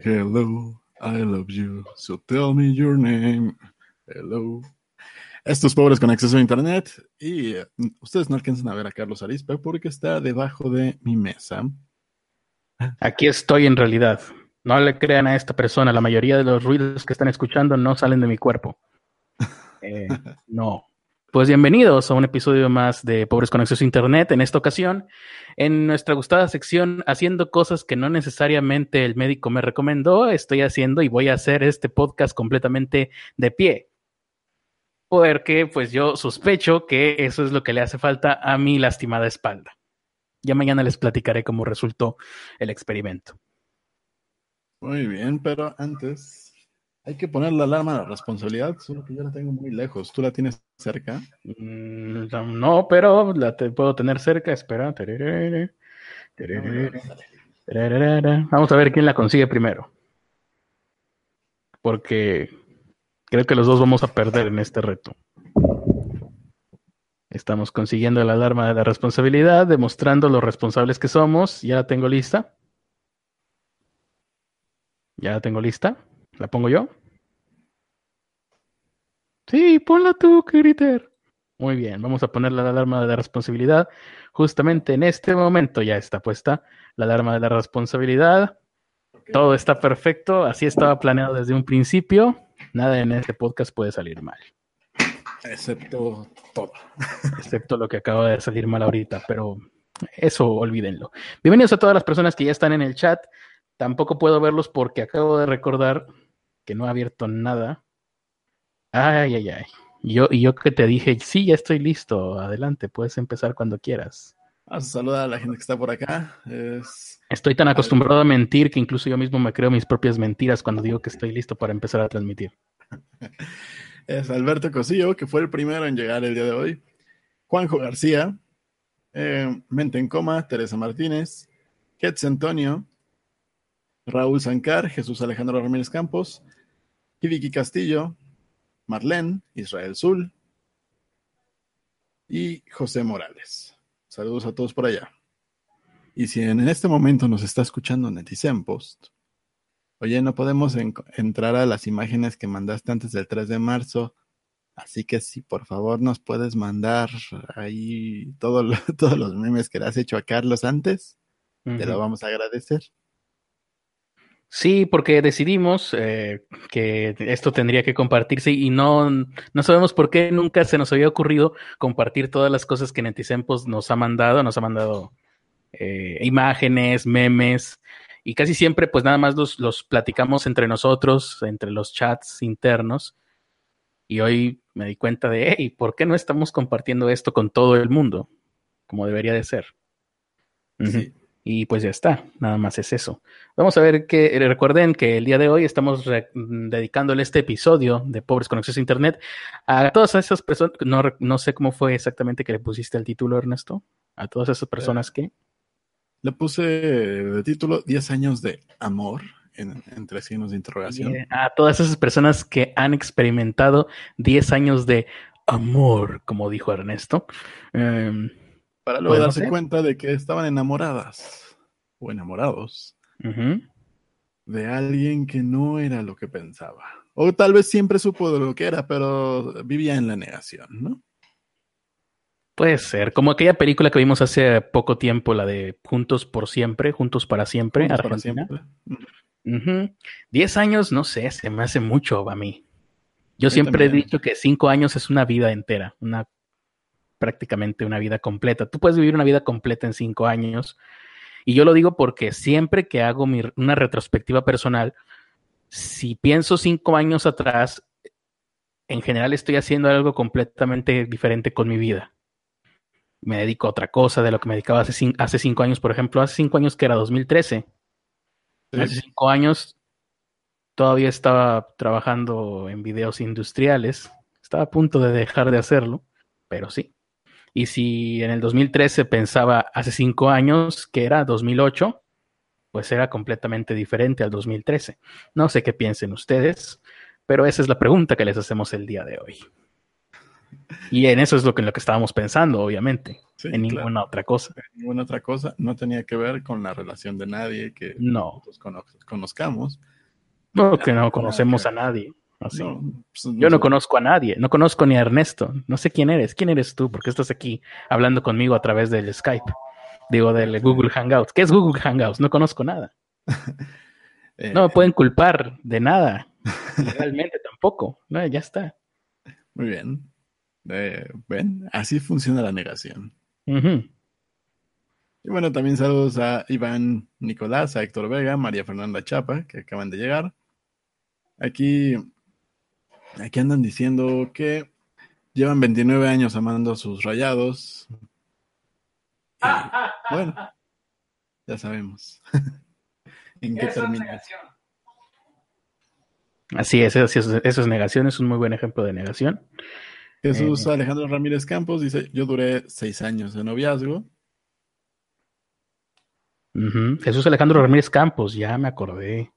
Hello, I love you, so tell me your name. Hello. Estos pobres con acceso a internet y eh, ustedes no alcanzan a ver a Carlos Arispe porque está debajo de mi mesa. Aquí estoy en realidad. No le crean a esta persona. La mayoría de los ruidos que están escuchando no salen de mi cuerpo. Eh, no. Pues bienvenidos a un episodio más de Pobres con a Internet. En esta ocasión, en nuestra gustada sección, haciendo cosas que no necesariamente el médico me recomendó, estoy haciendo y voy a hacer este podcast completamente de pie. Porque pues yo sospecho que eso es lo que le hace falta a mi lastimada espalda. Ya mañana les platicaré cómo resultó el experimento. Muy bien, pero antes hay que poner la alarma de la responsabilidad, solo que yo la tengo muy lejos. ¿Tú la tienes cerca? Mm, no, pero la te puedo tener cerca. Espera. Vamos a ver quién la consigue primero. Porque creo que los dos vamos a perder en este reto. Estamos consiguiendo la alarma de la responsabilidad, demostrando lo responsables que somos. Ya la tengo lista. Ya la tengo lista. ¿La pongo yo? Sí, ponla tú, Kriter. Muy bien, vamos a poner la alarma de la responsabilidad. Justamente en este momento ya está puesta la alarma de la responsabilidad. Todo está perfecto, así estaba planeado desde un principio. Nada en este podcast puede salir mal. Excepto todo. Excepto lo que acaba de salir mal ahorita, pero eso olvídenlo. Bienvenidos a todas las personas que ya están en el chat. Tampoco puedo verlos porque acabo de recordar que no ha abierto nada. Ay, ay, ay. Yo, y yo que te dije, sí, ya estoy listo, adelante, puedes empezar cuando quieras. A saludar a la gente que está por acá. Estoy tan acostumbrado a mentir que incluso yo mismo me creo mis propias mentiras cuando digo que estoy listo para empezar a transmitir. es Alberto Cosillo, que fue el primero en llegar el día de hoy. Juanjo García, eh, Mente en Coma, Teresa Martínez, Ketz Antonio, Raúl Sancar, Jesús Alejandro Ramírez Campos, Vicky Castillo, Marlene, Israel Zul y José Morales. Saludos a todos por allá. Y si en este momento nos está escuchando Netizen Post, oye, no podemos entrar a las imágenes que mandaste antes del 3 de marzo, así que si por favor nos puedes mandar ahí todos los memes que le has hecho a Carlos antes, te lo vamos a agradecer. Sí, porque decidimos eh, que esto tendría que compartirse y no, no sabemos por qué nunca se nos había ocurrido compartir todas las cosas que Netisempos nos ha mandado, nos ha mandado eh, imágenes, memes, y casi siempre pues nada más los, los platicamos entre nosotros, entre los chats internos, y hoy me di cuenta de, hey, ¿por qué no estamos compartiendo esto con todo el mundo? Como debería de ser. Sí. Y pues ya está, nada más es eso. Vamos a ver que eh, recuerden que el día de hoy estamos mm, dedicándole este episodio de Pobres con Acceso a Internet a todas esas personas, no, no, sé cómo fue exactamente que le pusiste el título, Ernesto, a todas esas personas que... Le puse de título 10 años de amor en, entre signos de interrogación. A todas esas personas que han experimentado 10 años de amor, como dijo Ernesto. Em, para luego darse cuenta de que estaban enamoradas o enamorados de alguien que no era lo que pensaba. O tal vez siempre supo de lo que era, pero vivía en la negación, ¿no? Puede ser, como aquella película que vimos hace poco tiempo, la de Juntos por siempre, Juntos para siempre, Para siempre. Diez años, no sé, se me hace mucho a mí. Yo siempre he dicho que cinco años es una vida entera, una prácticamente una vida completa. Tú puedes vivir una vida completa en cinco años. Y yo lo digo porque siempre que hago una retrospectiva personal, si pienso cinco años atrás, en general estoy haciendo algo completamente diferente con mi vida. Me dedico a otra cosa de lo que me dedicaba hace, hace cinco años, por ejemplo, hace cinco años que era 2013. Hace cinco años todavía estaba trabajando en videos industriales. Estaba a punto de dejar de hacerlo, pero sí. Y si en el 2013 pensaba hace cinco años que era 2008, pues era completamente diferente al 2013. No sé qué piensen ustedes, pero esa es la pregunta que les hacemos el día de hoy. Y en eso es lo que, en lo que estábamos pensando, obviamente. en ninguna otra cosa. En ninguna otra cosa. No tenía que ver con la relación de nadie que no. conozcamos. No, que no conocemos a nadie. Así. Pues, Yo no conozco a nadie, no conozco ni a Ernesto. No sé quién eres. ¿Quién eres tú? Porque estás aquí hablando conmigo a través del Skype. Digo, del Google Hangouts. ¿Qué es Google Hangouts? No conozco nada. Eh, no me pueden culpar de nada. Realmente tampoco. No, ya está. Muy bien. Eh, Ven, así funciona la negación. Y bueno, también saludos a Iván Nicolás, a Héctor Vega, María Fernanda Chapa, que acaban de llegar. Aquí, aquí andan diciendo que llevan 29 años amando a sus rayados. bueno, ya sabemos. ¿En qué termina? Así es, eso, es negación, es un muy buen ejemplo de negación. Jesús eh, Alejandro Ramírez Campos dice, yo duré seis años de noviazgo. Jesús Alejandro Ramírez Campos, ya me acordé.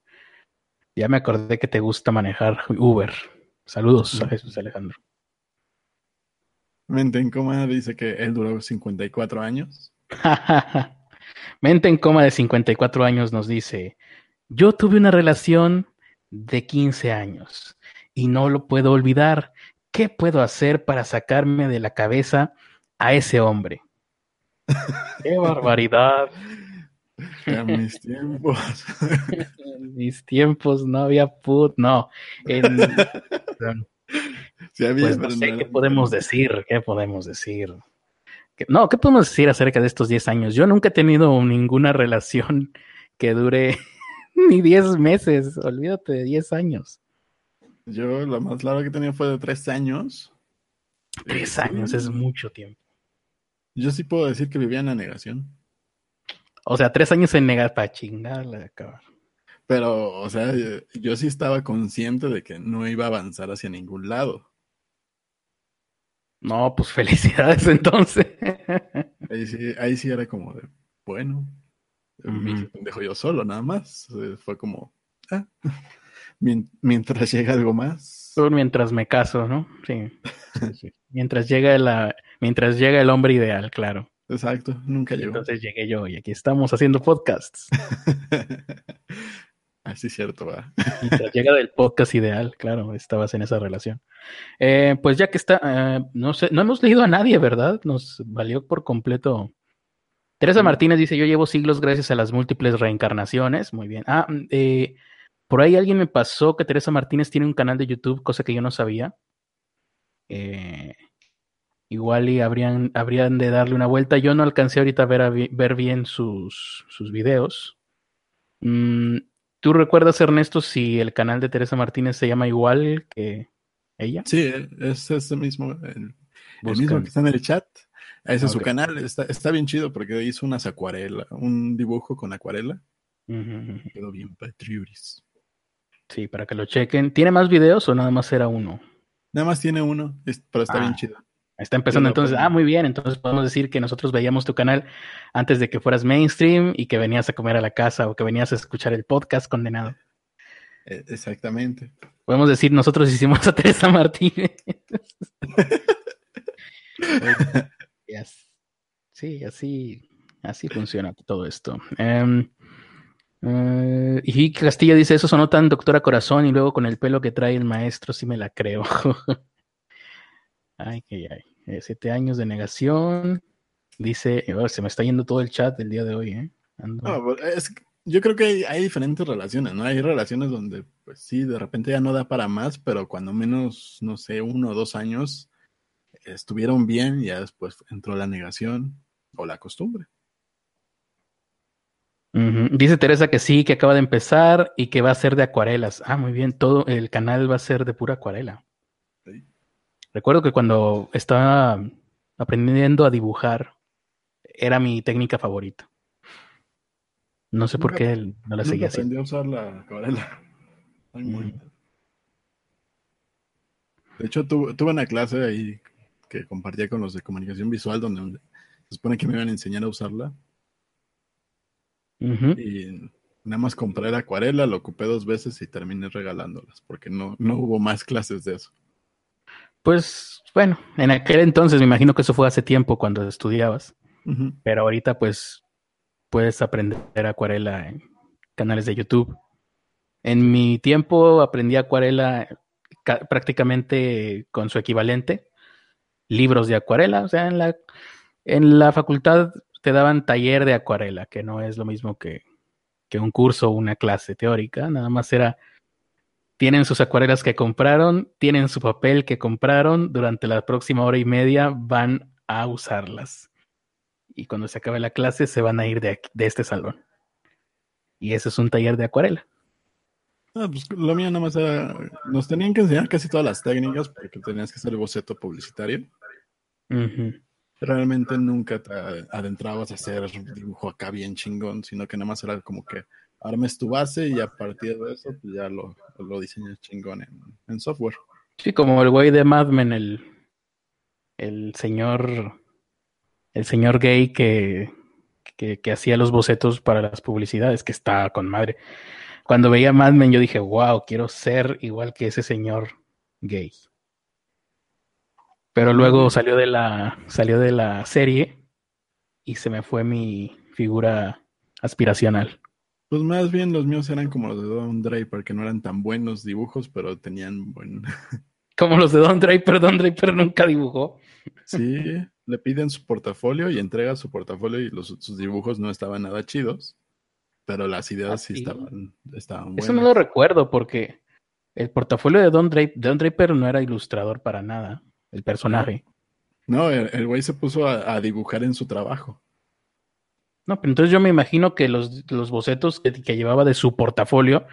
Ya me acordé que te gusta manejar Uber. Saludos a Jesús Alejandro. Mente en coma dice que él duró 54 años. Mente en coma de 54 años nos dice, yo tuve una relación de 15 años y no lo puedo olvidar. ¿Qué puedo hacer para sacarme de la cabeza a ese hombre? ¡Qué barbaridad! En mis tiempos. en mis tiempos no había put, no. En, pues no sé qué podemos decir, qué podemos decir. No, ¿qué podemos decir acerca de estos 10 años? Yo nunca he tenido ninguna relación que dure ni 10 meses, olvídate de 10 años. Yo la más larga que tenía fue de 3 años. 3 años es mucho tiempo. Yo sí puedo decir que vivía en la negación. O sea, 3 años en negar para chingarla acabar. Pero, o sea, yo sí estaba consciente de que no iba a avanzar hacia ningún lado. No, pues felicidades entonces. ahí, sí, ahí sí era como de, bueno, me dejo yo solo nada más. Fue como, ah, mientras llega algo más. Mientras me caso, ¿no? Sí. mientras llega la, mientras llega el hombre ideal, claro. Exacto, nunca llegó. Entonces llegué yo y aquí estamos haciendo podcasts. Así es cierto, va. llega del podcast ideal, claro, estabas en esa relación. Eh, pues ya que está, eh, no sé, no hemos leído a nadie, ¿verdad? Nos valió por completo. Teresa Martínez dice, yo llevo siglos gracias a las múltiples reencarnaciones. Muy bien. Ah, eh, por ahí alguien me pasó que Teresa Martínez tiene un canal de YouTube, cosa que yo no sabía. Igual y habrían, habrían de darle una vuelta. Yo no alcancé ahorita a ver, ver bien sus, sus videos. Mm, ¿Tú recuerdas, Ernesto, si el canal de Teresa Martínez se llama igual que ella? Sí, es ese mismo, el, mismo que está en el chat. Ese es su canal, está, bien chido porque hizo unas acuarelas, un dibujo con acuarela. Quedó bien patriuris. Sí, para que lo chequen. ¿Tiene más videos o nada más era uno? Nada más tiene uno, pero está bien ah. chido. Está empezando entonces, ah, muy bien, entonces podemos decir que nosotros veíamos tu canal antes de que fueras mainstream y que venías a comer a la casa o que venías a escuchar el podcast condenado. E, exactamente. Podemos decir, nosotros hicimos a Teresa Martínez. sí, así, así funciona todo esto. Um, y Castilla dice, eso sonó tan doctora corazón y luego con el pelo que trae el maestro, sí me la creo. ay, que ay. Eh, siete años de negación. Dice, oh, se me está yendo todo el chat del día de hoy, ¿eh? Pues, yo creo que hay, diferentes relaciones, ¿no? Hay relaciones donde, pues sí, de repente ya no da para más, pero cuando menos, no sé, uno o dos años estuvieron bien, y ya después entró la negación o la costumbre. Dice Teresa que sí, que acaba de empezar y que va a ser de acuarelas. Ah, muy bien, todo el canal va a ser de pura acuarela. Recuerdo que cuando estaba aprendiendo a dibujar, era mi técnica favorita. No sé por qué no la seguía. Aprendí a usar la acuarela. Mm. De hecho, tuve, una clase ahí que compartía con los de comunicación visual donde se supone que me iban a enseñar a usarla. Y nada más compré la acuarela, lo ocupé dos veces y terminé regalándolas porque no, no hubo más clases de eso. Pues bueno, en aquel entonces me imagino que eso fue hace tiempo cuando estudiabas, pero ahorita pues puedes aprender acuarela en canales de YouTube. En mi tiempo aprendí acuarela prácticamente con su equivalente, libros de acuarela, o sea, en la, en la facultad te daban taller de acuarela, que no es lo mismo que, que un curso o una clase teórica, nada más era tienen sus acuarelas que compraron, tienen su papel que compraron, durante la próxima hora y media van a usarlas. Y cuando se acabe la clase se van a ir de, de este salón. Y eso es un taller de acuarela. Ah, pues lo mío nada más era, nos tenían que enseñar casi todas las técnicas porque tenías que hacer el boceto publicitario. Realmente nunca te adentrabas a hacer dibujo acá bien chingón, sino que nada más era como que armes tu base y a partir de eso pues ya lo, lo diseñas chingón en, software. Sí, como el güey de Mad Men, el, el señor, el señor gay que, que, hacía los bocetos para las publicidades, que está con madre. Cuando veía Mad Men yo dije, wow, quiero ser igual que ese señor gay. Pero luego salió de la, salió de la serie y se me fue mi figura aspiracional. Pues más bien los míos eran como los de Don Draper, que no eran tan buenos dibujos, pero tenían buen. Como los de Don Draper, Don Draper nunca dibujó. Sí, le piden su portafolio y entrega su portafolio y los, sus dibujos no estaban nada chidos, pero las ideas sí, estaban, estaban buenas. Eso no lo recuerdo porque el portafolio de Don Draper, Don Draper no era ilustrador para nada, el personaje. No, el güey se puso a dibujar en su trabajo. No, pero entonces yo me imagino que los, los bocetos que, llevaba de su portafolio,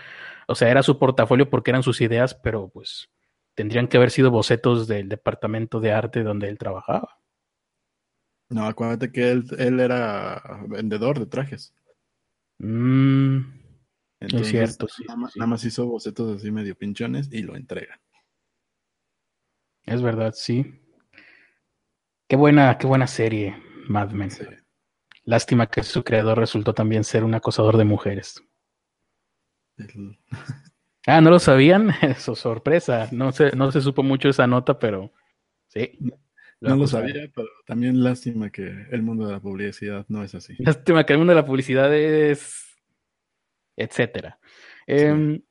o sea, era su portafolio porque eran sus ideas, pero pues tendrían que haber sido bocetos del departamento de arte donde él trabajaba. No, acuérdate que él, él era vendedor de trajes. Mm, es cierto, sí nada, nada, más hizo bocetos así medio pinchones y lo entrega. Es verdad, sí. Qué buena, qué buena serie, Mad Men. Lástima que su creador resultó también ser un acosador de mujeres. ah, ¿no lo sabían? Eso, sorpresa. No se, no se supo mucho esa nota, pero sí. no lo sabía, pero también lástima que el mundo de la publicidad no es así. Lástima que el mundo de la publicidad es... etcétera. Em,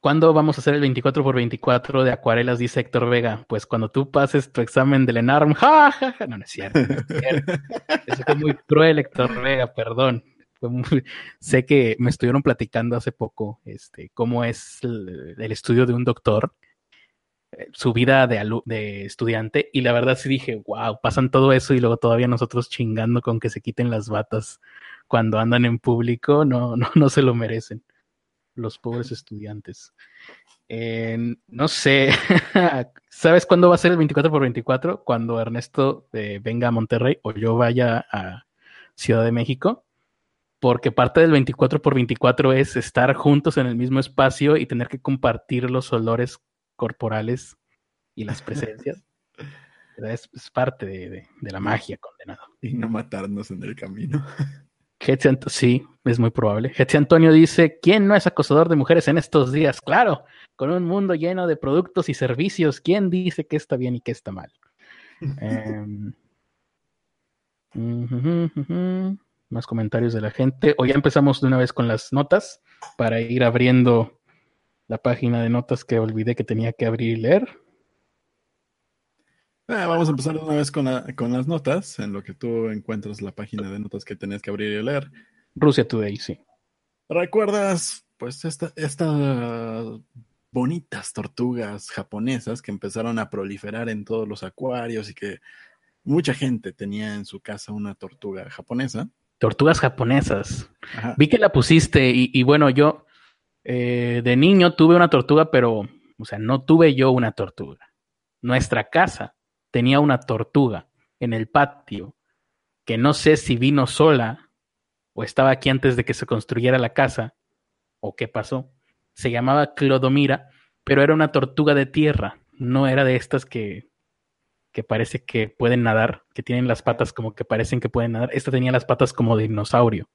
¿Cuándo vamos a hacer el 24 por 24 de acuarelas? Dice Héctor Vega. Pues cuando tú pases tu examen del ENARM. ¡Ja, No, no es cierto. Eso fue muy cruel, Héctor Vega, perdón. Sé que me estuvieron platicando hace poco este, cómo es el, estudio de un doctor, eh, su vida de, de estudiante, y la verdad sí dije, wow, pasan todo eso y luego todavía nosotros chingando con que se quiten las batas cuando andan en público, no, no, no se lo merecen los pobres estudiantes. no sé, ¿sabes cuándo va a ser el 24 por 24? Cuando Ernesto eh, venga a Monterrey o yo vaya a Ciudad de México, porque parte del 24 por 24 es estar juntos en el mismo espacio y tener que compartir los olores corporales y las presencias. es, parte de, de la magia, condenado. Y no matarnos en el camino. sí, es muy probable. Hetzi Antonio dice, ¿quién no es acosador de mujeres en estos días? Claro, con un mundo lleno de productos y servicios, ¿quién dice que está bien y qué está mal? Em, más comentarios de la gente. Hoy ya empezamos de una vez con las notas para ir abriendo la página de notas que olvidé que tenía que abrir y leer. Ah, vamos a empezar una vez con, las notas, en lo que tú encuentras la página de notas que tenías que abrir y leer. Rusia Today, sí. ¿Recuerdas, pues, estas bonitas tortugas japonesas que empezaron a proliferar en todos los acuarios y que mucha gente tenía en su casa una tortuga japonesa? Tortugas japonesas. Vi que la pusiste y, bueno, yo eh, de niño tuve una tortuga, pero, o sea, no tuve yo una tortuga. Nuestra casa tenía una tortuga en el patio que no sé si vino sola o estaba aquí antes de que se construyera la casa o qué pasó. Se llamaba Clodomira, pero era una tortuga de tierra, no era de estas que, que parece que pueden nadar, que tienen las patas como que parecen que pueden nadar. Esta tenía las patas como de dinosaurio.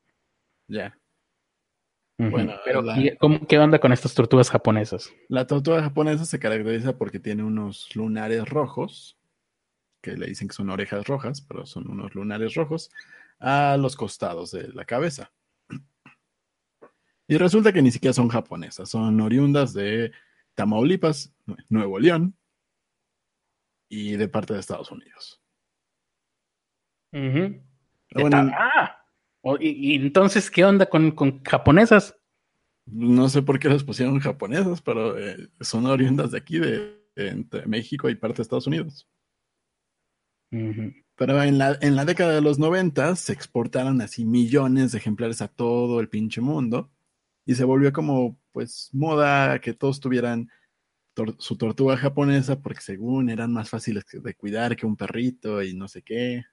Ya. Bueno, pero ¿qué onda con estas tortugas japonesas? La tortuga japonesa se caracteriza porque tiene unos lunares rojos, que le dicen que son orejas rojas, pero son unos lunares rojos, a los costados de la cabeza. Y resulta que ni siquiera son japonesas, son oriundas de Tamaulipas, Nuevo León y de parte de Estados Unidos. ah, y, entonces, ¿qué onda con, japonesas? No sé por qué las pusieron japonesas, pero eh, son oriundas de aquí, de, México y parte de Estados Unidos. Pero en la, en la década de los 90 se exportaron así millones de ejemplares a todo el pinche mundo y se volvió como pues moda que todos tuvieran su tortuga japonesa porque según eran más fáciles de cuidar que un perrito y no sé qué.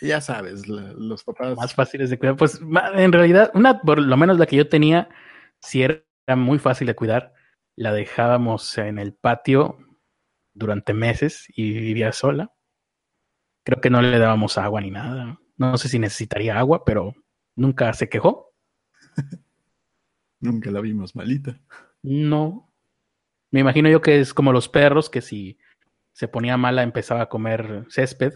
Ya, sabes, los papás. Más fáciles de cuidar. Pues en realidad, una, por lo menos la que yo tenía, si era muy fácil de cuidar. La dejábamos en el patio durante meses y vivía sola. Creo que no le dábamos agua ni nada. No sé si necesitaría agua, pero nunca se quejó. nunca la vimos malita. No. Me imagino yo que es como los perros, que si se ponía mala empezaba a comer césped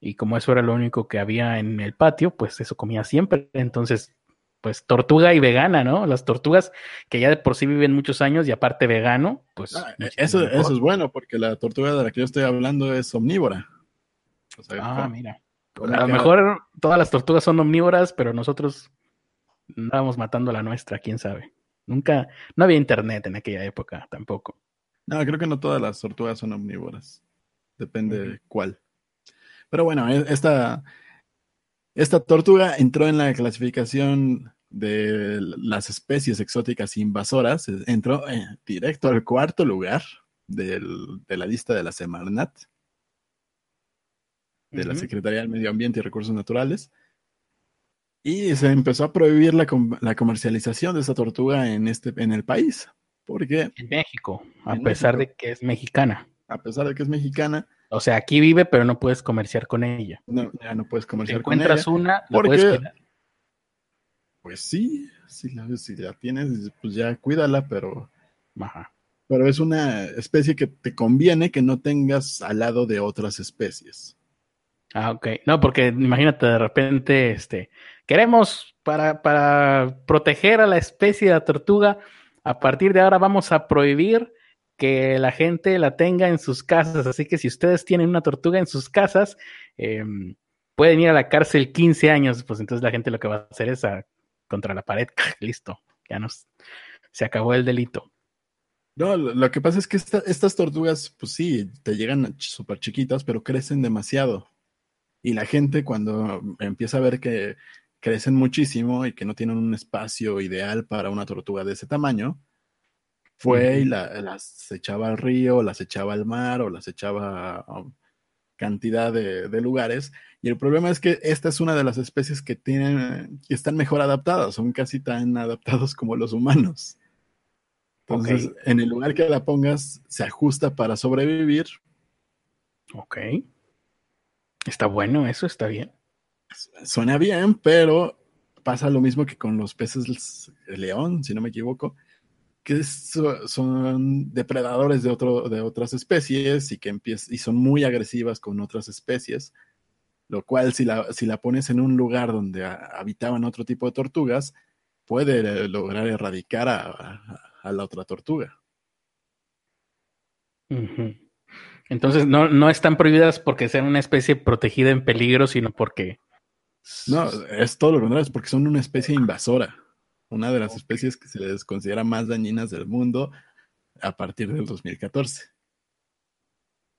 y como eso era lo único que había en el patio, pues eso comía siempre. Entonces, pues tortuga y vegana, ¿no? Las tortugas que ya de por sí viven muchos años y aparte vegano, pues... Ah, eso, eso es bueno porque la tortuga de la que yo estoy hablando es omnívora. ah, mira. A lo mejor todas las tortugas son omnívoras, pero nosotros andábamos matando a la nuestra, quién sabe. Nunca, no había internet en aquella época tampoco. No, creo que no todas las tortugas son omnívoras. Depende de cuál. Pero bueno, e, esta, esta tortuga entró en la clasificación de las especies exóticas invasoras, e, entró eh, directo al cuarto lugar de la lista de la Semarnat, de la Secretaría del Medio Ambiente y Recursos Naturales. Y se empezó a prohibir la, la comercialización de esta tortuga en, este, en el país. Porque, en México, a pesar de que es mexicana. A pesar de que es mexicana, o sea, aquí vive, pero no puedes comerciar con ella. No, ya no puedes comerciar con ella. encuentras una, la puedes cuidar. Pues sí, si la, si la tienes, pues ya cuídala, pero. Ajá. Pero es una especie que te conviene que no tengas al lado de otras especies. Ah, ok. No, porque imagínate de repente, este, queremos para, para proteger a la especie de la tortuga, a partir de ahora vamos a prohibir que la gente la tenga en sus casas. Así que si ustedes tienen una tortuga en sus casas, em, pueden ir a la cárcel 15 años. Pues entonces la gente lo que va a hacer es a, contra la pared. Listo, ya nos se acabó el delito. No, lo que pasa es que estas tortugas, pues sí, te llegan súper chiquitas, pero crecen demasiado. Y la gente cuando empieza a ver que crecen muchísimo y que no tienen un espacio ideal para una tortuga de ese tamaño, fue y las echaba al río, las echaba al mar o las echaba a cantidad de, lugares. Y el problema es que esta es una de las especies que tienen, que están mejor adaptadas, son casi tan adaptados como los humanos. Entonces, en el lugar que la pongas, se ajusta para sobrevivir. Ok. Está bueno, eso está bien. Suena bien, pero pasa lo mismo que con los peces león, si no me equivoco que son depredadores de, otro, de otras especies y que y son muy agresivas con otras especies, lo cual si la, si la pones en un lugar donde habitaban otro tipo de tortugas, puede lograr erradicar a, la otra tortuga. Entonces no, no están prohibidas porque sean una especie protegida en peligro, sino porque... No, es todo lo contrario, es porque son una especie invasora una de las especies que se les considera más dañinas del mundo a partir del 2014.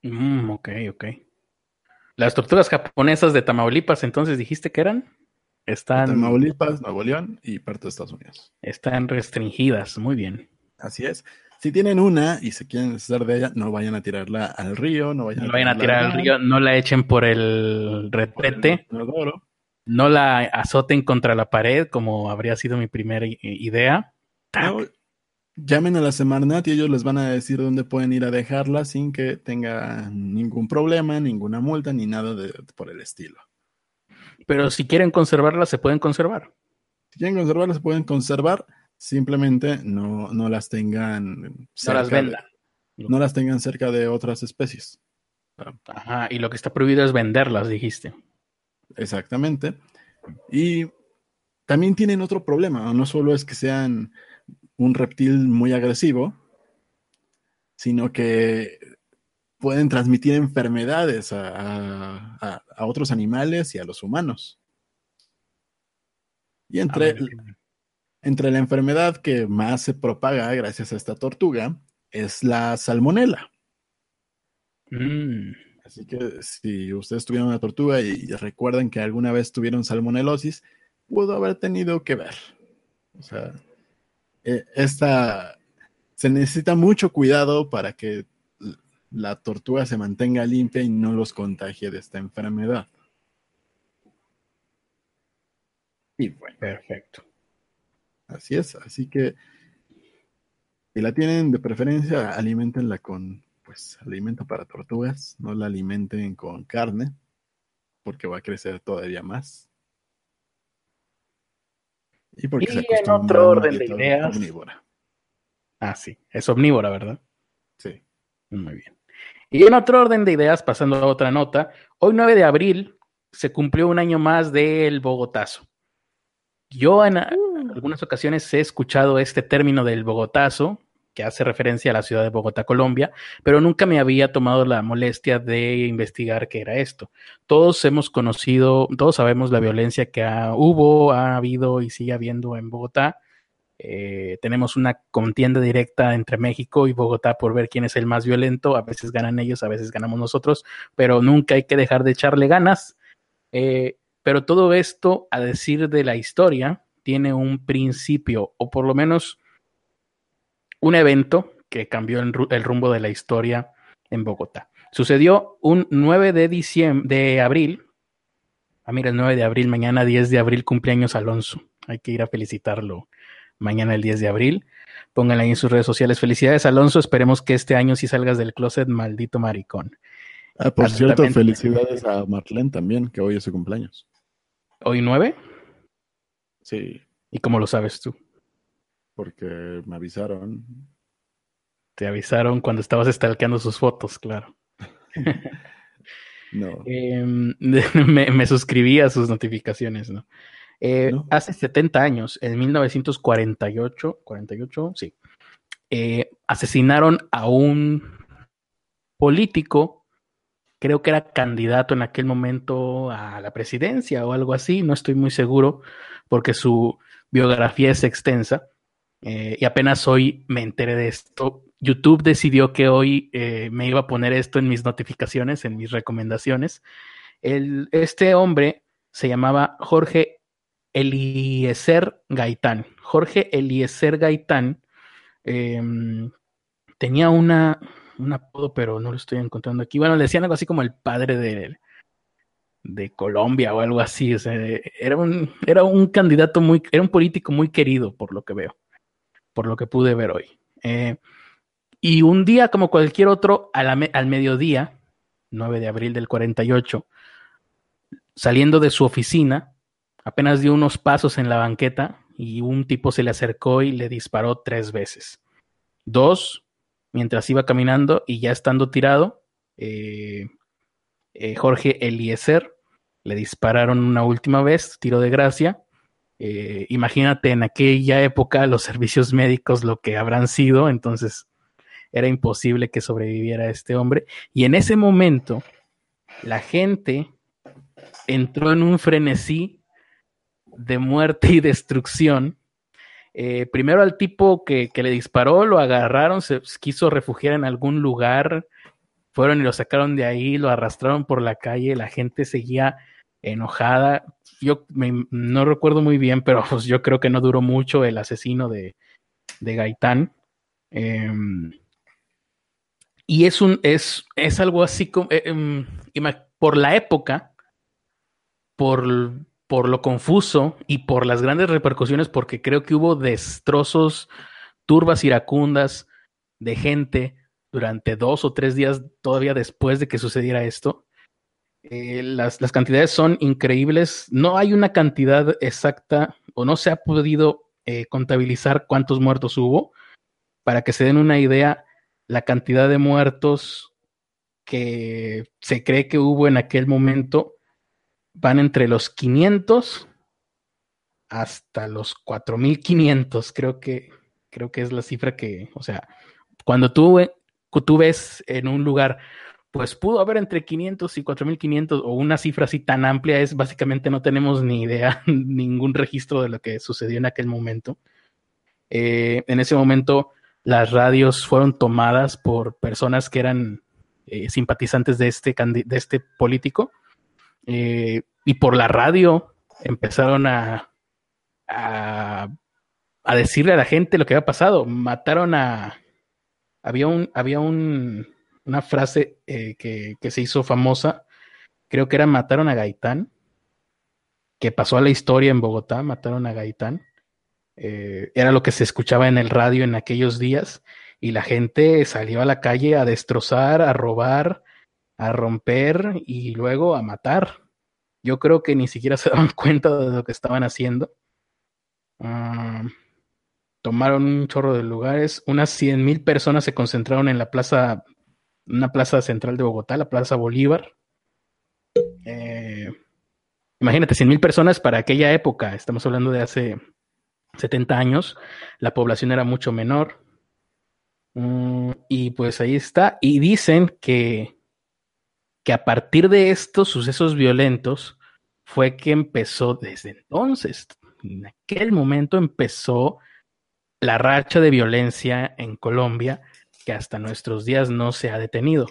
Mm, ok, ok. Las tortugas japonesas de Tamaulipas, entonces dijiste que eran? Están. Tamaulipas, Nuevo León y parte de Estados Unidos. Están restringidas, muy bien. Así es. Si tienen una y se quieren deshacer de ella, no vayan a tirarla al río, no vayan, no a, vayan a tirar al río, no la echen por el retrete no la azoten contra la pared, como habría sido mi primera idea. llamen a la Semarnat y ellos les van a decir dónde pueden ir a dejarla sin que tenga ningún problema, ninguna multa, ni nada de, por el estilo. Pero si quieren conservarla, se pueden conservar. Si quieren conservarlas, se pueden conservar, simplemente no, no las tengan. No las vendan. no las tengan cerca de otras especies. Ajá, y lo que está prohibido es venderlas, dijiste. Exactamente. Y también tienen otro problema, no solo es que sean un reptil muy agresivo, sino que pueden transmitir enfermedades a, otros animales y a los humanos. Y entre, entre la enfermedad que más se propaga gracias a esta tortuga es la salmonela. Mm. Así que si ustedes tuvieron una tortuga y recuerdan que alguna vez tuvieron salmonelosis, pudo haber tenido que ver. O sea, eh, esta se necesita mucho cuidado para que la tortuga se mantenga limpia y no los contagie de esta enfermedad. Y bueno, perfecto. Así es, así que si la tienen de preferencia, alimentenla con pues alimento para tortugas, no la alimenten con carne, porque va a crecer todavía más. Y, porque en otro orden de ideas. Omnívora. Ah, sí, es omnívora, ¿verdad? Sí. Muy bien. Y en otro orden de ideas, pasando a otra nota, hoy 9 de abril se cumplió un año más del Bogotazo. Yo en uh. algunas ocasiones he escuchado este término del Bogotazo, que hace referencia a la ciudad de Bogotá, Colombia, pero nunca me había tomado la molestia de investigar qué era esto. Todos hemos conocido, todos sabemos la violencia que hubo, ha habido y sigue habiendo en Bogotá. Eh, tenemos una contienda directa entre México y Bogotá por ver quién es el más violento. A veces ganan ellos, a veces ganamos nosotros, pero nunca hay que dejar de echarle ganas. Eh, pero todo esto, a decir de la historia, tiene un principio, o por lo menos un evento que cambió el, rumbo de la historia en Bogotá. Sucedió un 9 de diciembre, de abril. Ah, mira, el 9 de abril, mañana 10 de abril, cumpleaños Alonso. Hay que ir a felicitarlo mañana el 10 de abril. Pónganle ahí en sus redes sociales. Felicidades, Alonso. Esperemos que este año sí salgas del closet, maldito maricón. Ah, por cierto, felicidades a Marlene también, que hoy es su cumpleaños. ¿Hoy 9? Sí. ¿Y cómo lo sabes tú? Porque me avisaron. Te avisaron cuando estabas stalkeando sus fotos, claro. no. Em, me, suscribí a sus notificaciones, eh, ¿no? Hace 70 años, en 1948, 48, sí, eh, asesinaron a un político, creo que era candidato en aquel momento a la presidencia o algo así, no estoy muy seguro, porque su biografía es extensa, eh, y apenas hoy me enteré de esto. YouTube decidió que hoy eh, me iba a poner esto en mis notificaciones, en mis recomendaciones. este hombre se llamaba Jorge Eliezer Gaitán. Jorge Eliezer Gaitán em, tenía una, un apodo, pero no lo estoy encontrando aquí. Bueno, le decían algo así como el padre de, de Colombia o algo así. era, un, era un candidato muy, era un político muy querido, por lo que veo por lo que pude ver hoy. Eh, y un día como cualquier otro, al mediodía, 9 de abril del 48, saliendo de su oficina, apenas dio unos pasos en la banqueta y un tipo se le acercó y le disparó tres veces. Dos, mientras iba caminando y ya estando tirado, eh, eh, Jorge Eliezer le dispararon una última vez, tiro de gracia, eh, imagínate en aquella época los servicios médicos lo que habrán sido, entonces era imposible que sobreviviera este hombre. Y en ese momento, la gente entró en un frenesí de muerte y destrucción. Eh, primero al tipo que, que, le disparó, lo agarraron, se quiso refugiar en algún lugar, fueron y lo sacaron de ahí, lo arrastraron por la calle, la gente seguía enojada. Yo no recuerdo muy bien, pero pues, yo creo que no duró mucho el asesino de, de Gaitán. Em, y es un, es, es algo así como, eh, em, por la época, por, por lo confuso y por las grandes repercusiones, porque creo que hubo destrozos, turbas iracundas de gente durante dos o tres días todavía después de que sucediera esto Eh, las, cantidades son increíbles. No hay una cantidad exacta o no se ha podido eh, contabilizar cuántos muertos hubo. Para que se den una idea, la cantidad de muertos que se cree que hubo en aquel momento van entre los 500 hasta los 4500. Creo que, creo que es la cifra que, o sea, cuando tú, tú ves en un lugar pues pudo haber entre 500 y 4500 o una cifra así tan amplia es básicamente no tenemos ni idea, ningún registro de lo que sucedió en aquel momento. Eh, en ese momento las radios fueron tomadas por personas que eran eh, simpatizantes de este, de este político eh, y por la radio empezaron a, a, a decirle a la gente lo que había pasado. Mataron a... Había un, había un, una frase eh, que, se hizo famosa, creo que era mataron a Gaitán, que pasó a la historia en Bogotá, mataron a Gaitán. Eh, era lo que se escuchaba en el radio en aquellos días y la gente salió a la calle a destrozar, a robar, a romper y luego a matar. Yo creo que ni siquiera se daban cuenta de lo que estaban haciendo. Ah, tomaron un chorro de lugares. Unas 100 mil personas se concentraron en la plaza una plaza central de Bogotá, la Plaza Bolívar. Eh, imagínate, 100 mil personas para aquella época, estamos hablando de hace 70 años, la población era mucho menor. Mm, y pues ahí está. Y dicen que, que a partir de estos sucesos violentos fue que empezó desde entonces, en aquel momento empezó la racha de violencia en Colombia hasta nuestros días no se ha detenido.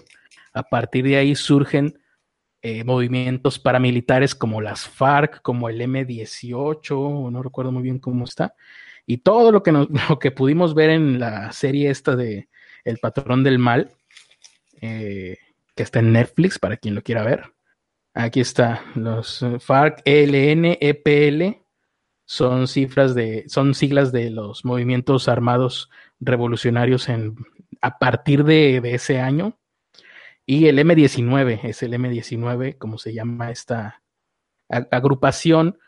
A partir de ahí surgen eh, movimientos paramilitares como las FARC, como el M18, no recuerdo muy bien cómo está, y todo lo que, lo que pudimos ver en la serie esta de El Patrón del Mal, eh, que está en Netflix para quien lo quiera ver. Aquí está, los eh, FARC, ELN, EPL, son cifras de, son siglas de los movimientos armados revolucionarios en, a partir de, ese año. Y el M19 es el M19, como se llama esta agrupación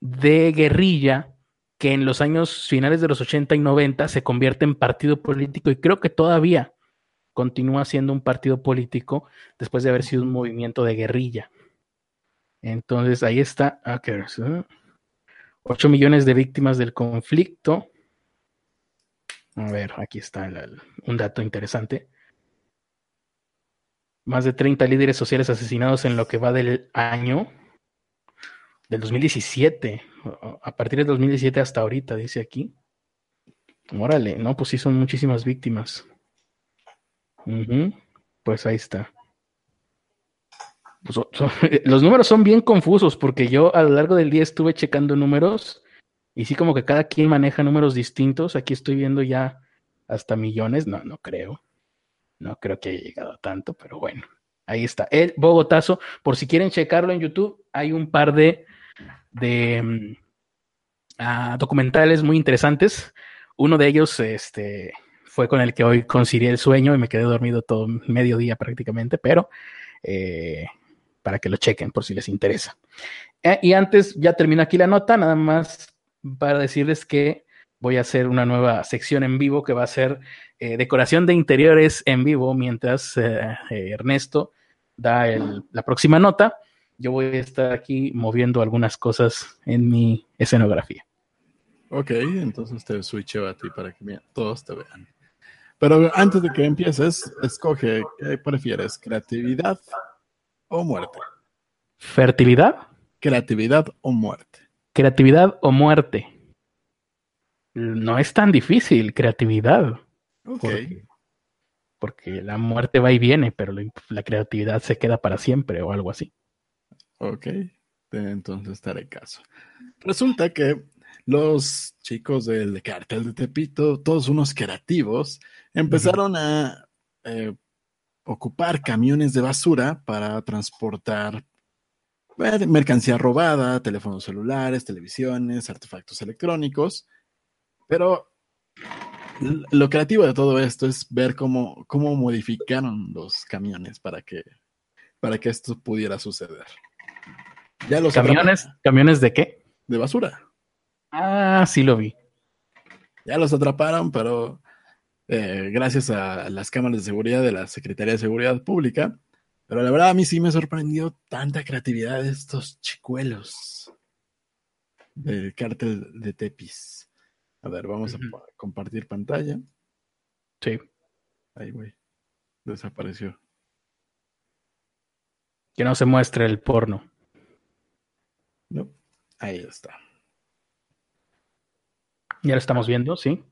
de guerrilla que en los años finales de los 80 y 90 se convierte en partido político y creo que todavía continúa siendo un partido político después de haber sido un movimiento de guerrilla. Entonces ahí está, 8 ah, millones de víctimas del conflicto, a ver, aquí está un dato interesante. Más de 30 líderes sociales asesinados en lo que va del año del 2017. A partir del 2017 hasta ahorita, dice aquí. Órale, no, pues sí son muchísimas víctimas. Pues ahí está. Pues, los números son bien confusos porque yo a lo largo del día estuve checando números y sí, como que cada quien maneja números distintos. Aquí estoy viendo ya hasta millones. No, no creo. No creo que haya llegado a tanto, pero bueno. Ahí está. El Bogotazo. Por si quieren checarlo en YouTube, hay un par de, de mm, ah, documentales muy interesantes. Uno de ellos este, fue con el que hoy concilié el sueño y me quedé dormido todo medio día prácticamente, pero eh, para que lo chequen por si les interesa. Eh, y antes, ya termino aquí la nota, nada más para decirles que voy a hacer una nueva sección en vivo que va a ser eh, decoración de interiores en vivo mientras eh, eh, Ernesto da la próxima nota. Yo voy a estar aquí moviendo algunas cosas en mi escenografía. Ok, entonces te switcheo a ti para que todos te vean. Pero antes de que empieces, escoge qué prefieres, creatividad o muerte. ¿Fertilidad? Creatividad o muerte. Creatividad o muerte. No es tan difícil, creatividad. Porque, la muerte va y viene, pero la, creatividad se queda para siempre o algo así. Ok, entonces estaré caso. Resulta que los chicos del cartel de Tepito, todos unos creativos, empezaron a eh, ocupar camiones de basura para transportar mercancía robada, teléfonos celulares, televisiones, artefactos electrónicos. Pero lo creativo de todo esto es ver cómo, cómo modificaron los camiones para que para que esto pudiera suceder. Ya los ¿Camiones? ¿Camiones de qué? De basura. Ah, sí lo vi. Ya los atraparon, pero eh, gracias a las cámaras de seguridad de la Secretaría de Seguridad Pública. Pero la verdad a mí sí me sorprendió tanta creatividad de estos chicuelos del cártel de Tepis. A ver, vamos a compartir pantalla. Sí. Ahí, güey. Desapareció. Que no se muestre el porno. No. Ahí está. Ya lo estamos viendo, sí.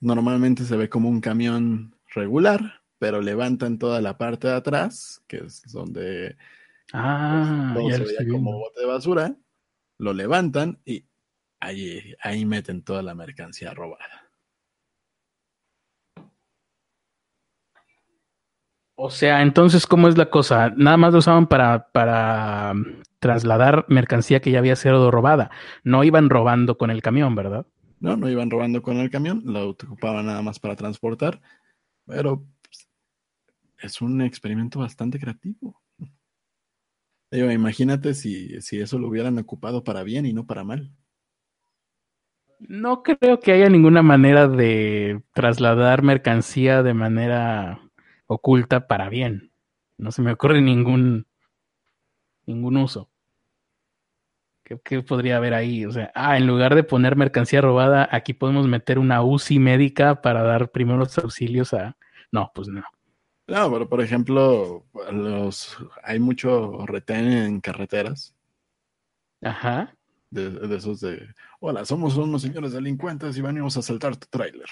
Normalmente se ve como un camión regular, pero levantan toda la parte de atrás, que es donde ah, pues, se veía como bote de basura, lo levantan y ahí, ahí meten toda la mercancía robada. O sea, entonces, ¿cómo es la cosa? Nada más lo usaban para, para um, trasladar mercancía que ya había sido robada. No iban robando con el camión, ¿verdad? No, no iban robando con el camión, lo ocupaban nada más para transportar, pero pues, es un experimento bastante creativo. imagínate si, si eso lo hubieran ocupado para bien y no para mal. No creo que haya ninguna manera de trasladar mercancía de manera oculta para bien. No se me ocurre ningún ningún uso. ¿Qué, podría haber ahí? O sea, ah, en lugar de poner mercancía robada, aquí podemos meter una UCI médica para dar primeros auxilios a. No, pues no. No, pero por ejemplo, los hay mucho retén en carreteras. Ajá. De, de, esos de, hola, somos unos señores delincuentes y venimos a asaltar tu tráiler.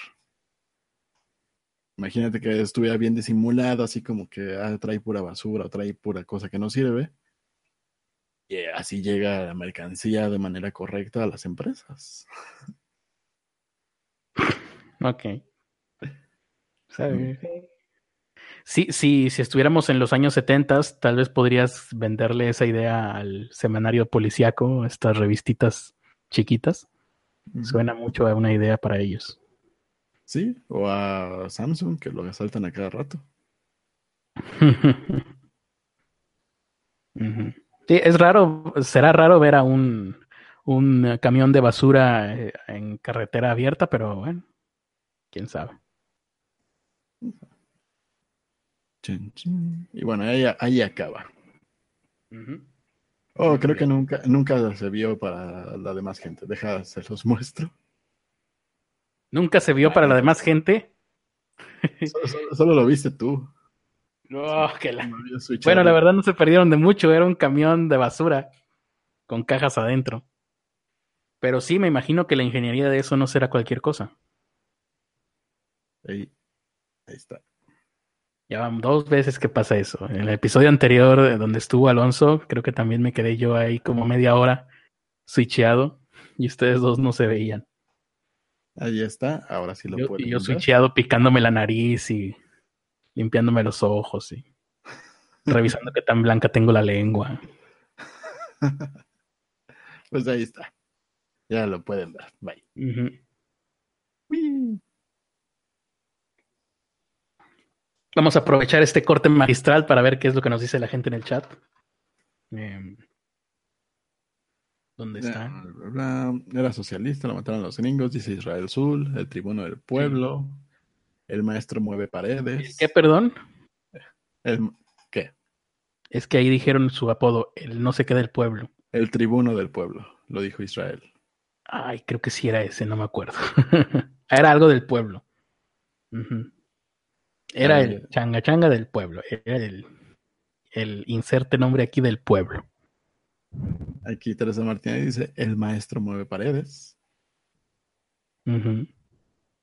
Imagínate que estuviera bien disimulado, así como que ah, trae pura basura o trae pura cosa que no sirve. Y así llega la mercancía de manera correcta a las empresas. Ok. Sí, sí, si estuviéramos en los años 70, tal vez podrías venderle esa idea al semanario policíaco, estas revistitas chiquitas. Suena mucho a una idea para ellos. Sí, o a Samsung, que lo asaltan a cada rato. Sí, es raro, será raro ver a un, un camión de basura eh, en carretera abierta, pero bueno, quién sabe. Y bueno, ahí, ahí acaba. Oh, creo que nunca, nunca se vio para la demás gente. Deja, se los muestro. ¿Nunca se vio para la demás gente? solo lo viste tú. No, que la... Bueno, la verdad no se perdieron de mucho, era un camión de basura con cajas adentro. Pero sí, me imagino que la ingeniería de eso no será cualquier cosa. Ahí, ahí está. Ya van dos veces que pasa eso. En el episodio anterior, eh, donde estuvo Alonso, creo que también me quedé yo ahí como media hora switcheado y ustedes dos no se veían. Ahí está, ahora sí lo puedo. Y yo switcheado picándome la nariz y limpiándome los ojos y revisando qué tan blanca tengo la lengua. pues ahí está. Ya lo pueden ver. Bye. Vamos a aprovechar este corte magistral para ver qué es lo que nos dice la gente en el chat. Em, ¿Dónde está? Era socialista, lo mataron los gringos, dice Israel Sul, el tribuno del pueblo. El maestro mueve paredes. ¿Qué, perdón? El, ¿Qué? Es que ahí dijeron su apodo, el no se queda el pueblo. El tribuno del pueblo, lo dijo Israel. Ay, creo que sí era ese, no me acuerdo. era algo del pueblo. Era el changa changa del pueblo. Era el, el inserte nombre aquí del pueblo. Aquí Teresa Martínez dice, el maestro mueve paredes.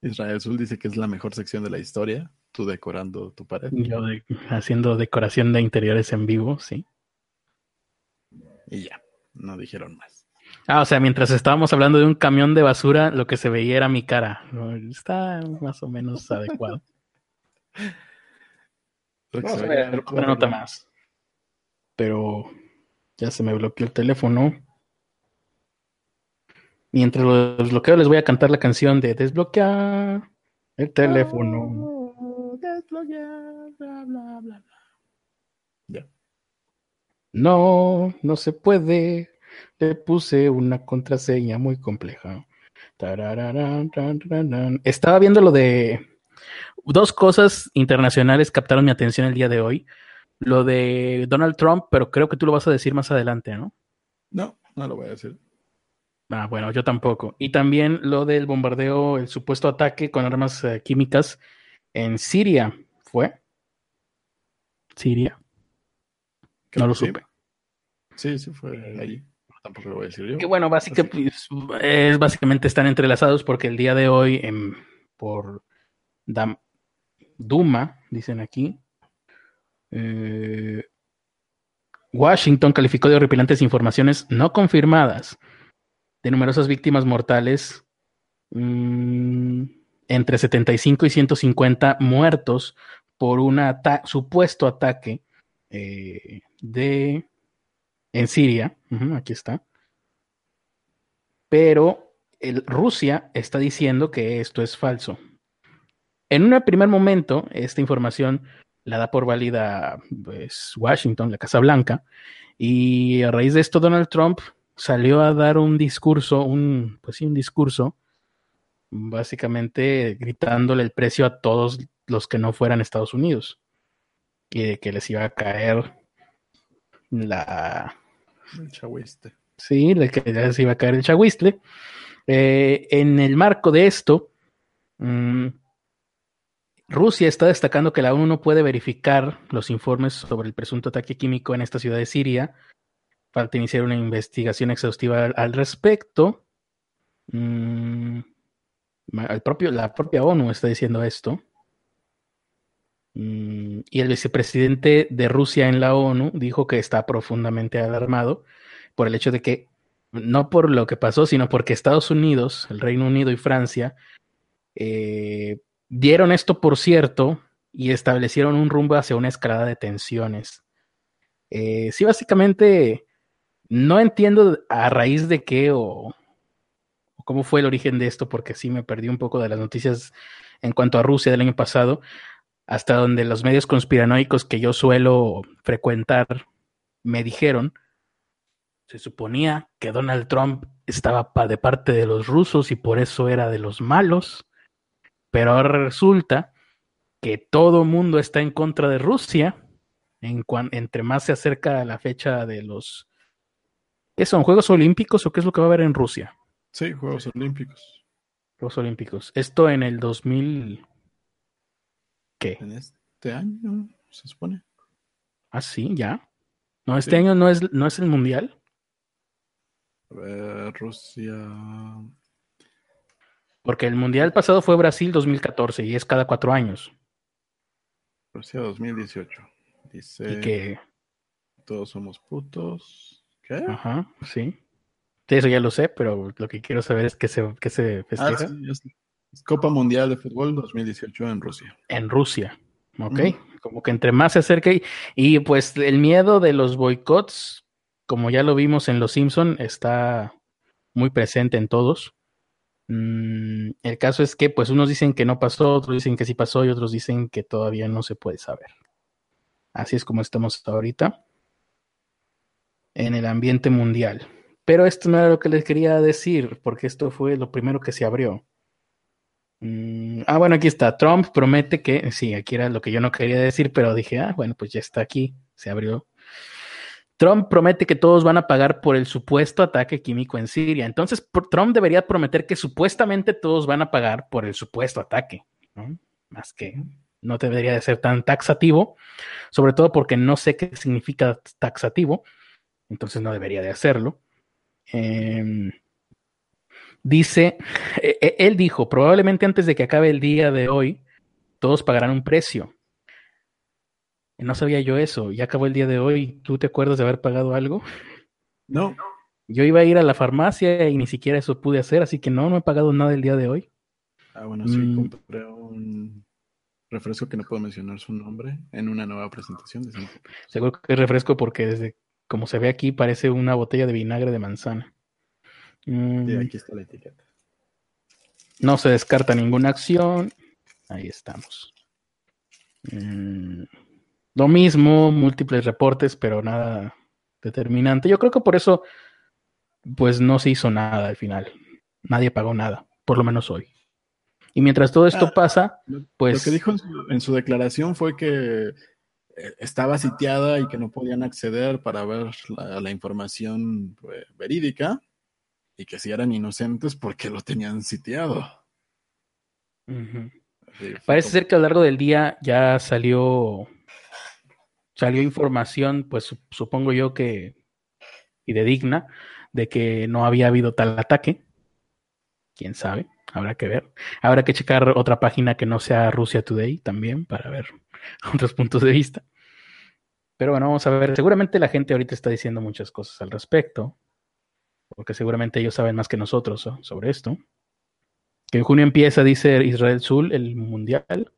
Israel Sul dice que es la mejor sección de la historia, tú decorando tu pared. Yo haciendo decoración de interiores en vivo, sí. Y ya, no dijeron más. Ah, o sea, mientras estábamos hablando de un camión de basura, lo que se veía era mi cara. Está más o menos adecuado. Vamos a ver otra nota más. Pero ya se me bloqueó el teléfono. Mientras lo desbloqueo, les voy a cantar la canción de Desbloquear el teléfono. desbloquear, bla, bla, bla, Ya. No, no se puede. Le puse una contraseña muy compleja. Estaba viendo lo de dos cosas internacionales captaron mi atención el día de hoy. Lo de Donald Trump, pero creo que tú lo vas a decir más adelante, ¿no? No, no lo voy a decir. Ah, bueno, yo tampoco. Y también lo del bombardeo, el supuesto ataque con armas eh, químicas en Siria, ¿fue? Siria. no lo supe. Sí, sí fue allí. Tampoco lo voy a decir yo. Que bueno, básicamente, es, básicamente están entrelazados porque el día de hoy, en, por Duma, dicen aquí, eh, Washington calificó de horripilantes informaciones no confirmadas de numerosas víctimas mortales, mmm, entre 75 y 150 muertos por un supuesto ataque eh, de en Siria. aquí está. Pero Rusia está diciendo que esto es falso. En un primer momento, esta información la da por válida pues, Washington, la Casa Blanca, y a raíz de esto Donald Trump salió a dar un discurso, un, pues sí, un discurso, básicamente gritándole el precio a todos los que no fueran Estados Unidos y de que les iba a caer la... El chahuiste. Sí, de que les iba a caer el chahuistle. Eh, en el marco de esto, mm, Rusia está destacando que la ONU no puede verificar los informes sobre el presunto ataque químico en esta ciudad de Siria falta iniciar una investigación exhaustiva al, respecto. Mm, propio, la propia ONU está diciendo esto. Mm, y el vicepresidente de Rusia en la ONU dijo que está profundamente alarmado por el hecho de que, no por lo que pasó, sino porque Estados Unidos, el Reino Unido y Francia eh, dieron esto por cierto y establecieron un rumbo hacia una escalada de tensiones. Eh, sí, básicamente no entiendo a raíz de qué o, cómo fue el origen de esto, porque sí me perdí un poco de las noticias en cuanto a Rusia del año pasado, hasta donde los medios conspiranoicos que yo suelo frecuentar me dijeron, se suponía que Donald Trump estaba de parte de los rusos y por eso era de los malos, pero ahora resulta que todo mundo está en contra de Rusia, en entre más se acerca la fecha de los ¿Qué son? ¿Juegos Olímpicos o qué es lo que va a haber en Rusia? Sí, Juegos Olímpicos. Juegos Olímpicos. Esto en el 2000. ¿Qué? En este año, se supone. Ah, sí, ya. No, este año no es, no es el Mundial. A ver, Rusia. Porque el Mundial pasado fue Brasil 2014 y es cada cuatro años. Rusia 2018. Dice. Y que. Todos somos putos. ¿Qué? Ajá, sí. Eso ya lo sé, pero lo que quiero saber es qué se, qué se ah, festeja. Copa Mundial de Fútbol 2018 en Rusia. En Rusia, ok. Como que entre más se acerque y, pues el miedo de los boicots, como ya lo vimos en Los Simpson, está muy presente en todos. Mm, el caso es que pues unos dicen que no pasó, otros dicen que sí pasó y otros dicen que todavía no se puede saber. Así es como estamos ahorita en el ambiente mundial. Pero esto no era lo que les quería decir, porque esto fue lo primero que se abrió. Mm, ah, bueno, aquí está. Trump promete que, sí, aquí era lo que yo no quería decir, pero dije, ah, bueno, pues ya está aquí, se abrió. Trump promete que todos van a pagar por el supuesto ataque químico en Siria. Entonces, Trump debería prometer que supuestamente todos van a pagar por el supuesto ataque. Más que no debería de ser tan taxativo, sobre todo porque no sé qué significa taxativo entonces no debería de hacerlo. Em, dice, e, e, él dijo, probablemente antes de que acabe el día de hoy, todos pagarán un precio. No sabía yo eso, ya acabó el día de hoy, ¿tú te acuerdas de haber pagado algo? No. Yo iba a ir a la farmacia y ni siquiera eso pude hacer, así que no, no he pagado nada el día de hoy. Ah, bueno, sí, mm. compré un refresco que no puedo mencionar su nombre en una nueva presentación. De Seguro que es refresco porque desde como se ve aquí, parece una botella de vinagre de manzana. Mm. aquí está la etiqueta. No se descarta ninguna acción. Ahí estamos. Mm. Lo mismo, múltiples reportes, pero nada determinante. Yo creo que por eso, pues no se hizo nada al final. Nadie pagó nada, por lo menos hoy. Y mientras todo esto ah, pasa, pues... Lo que dijo en su, declaración fue que eh, estaba sitiada y que no podían acceder para ver la, información pues, verídica y que si eran inocentes porque lo tenían sitiado. Parece ser que a lo largo del día ya salió salió información, pues supongo yo que y de digna de que no había habido tal ataque. Quién sabe, habrá que ver. Habrá que checar otra página que no sea Rusia Today también para ver otros puntos de vista. Pero bueno, vamos a ver. Seguramente la gente ahorita está diciendo muchas cosas al respecto, porque seguramente ellos saben más que nosotros sobre esto. Que en junio empieza, dice Israel Zul, el mundial.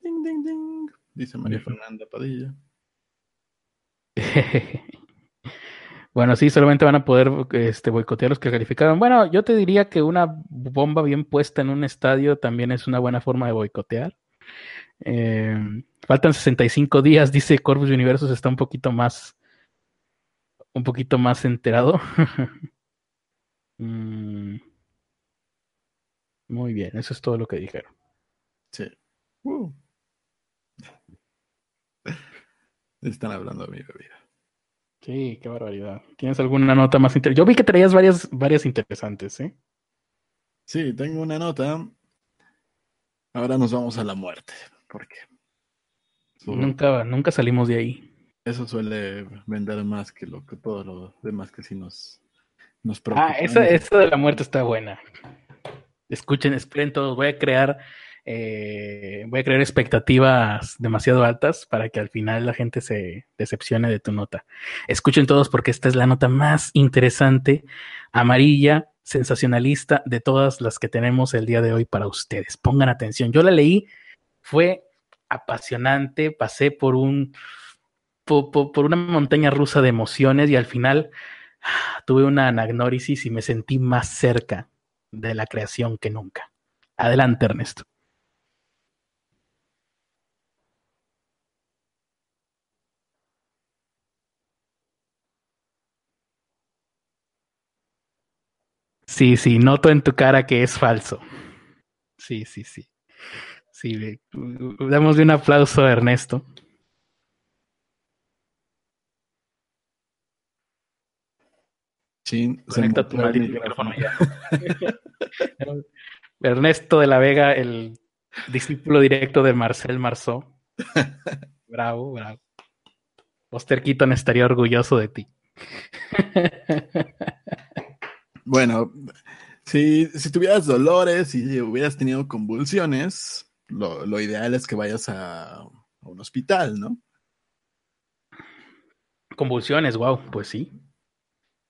Ding, ding, ding, dice María Fernanda Padilla. bueno, sí, solamente van a poder este, boicotear los que calificaron. Bueno, yo te diría que una bomba bien puesta en un estadio también es una buena forma de boicotear. Eh, faltan 65 días, dice Corvus Universos, está un poquito más, un poquito más enterado. mm. Muy bien, eso es todo lo que dijeron. Sí. Uh. Están hablando de mi bebida. Sí, qué barbaridad. ¿Tienes alguna nota más interesante? Yo vi que traías varias, varias interesantes, ¿eh? Sí, tengo una nota. Ahora nos vamos a la muerte. ¿Por qué? Nunca, nunca salimos de ahí. Eso suele vender más que lo que todo lo demás que sí nos, nos preocupa. Ah, esa, esa de la muerte está buena. Escuchen, esperen todos. Voy a crear, eh, voy a crear expectativas demasiado altas para que al final la gente se decepcione de tu nota. Escuchen todos porque esta es la nota más interesante, amarilla, sensacionalista de todas las que tenemos el día de hoy para ustedes. Pongan atención. Yo la leí, fue apasionante, pasé por un por, por una montaña rusa de emociones y al final ah, tuve una anagnórisis y me sentí más cerca de la creación que nunca. Adelante, Ernesto. Sí, sí, noto en tu cara que es falso. Sí, sí, sí. Sí, damos un aplauso a Ernesto. Conecta tu micrófono ya. Ernesto de la Vega, el discípulo directo de Marcel Marceau. Bravo, bravo. Poster Keaton estaría orgulloso de ti. bueno, si, si, tuvieras dolores y hubieras tenido convulsiones, lo, lo ideal es que vayas a, a, un hospital, ¿no? Convulsiones, wow, pues sí.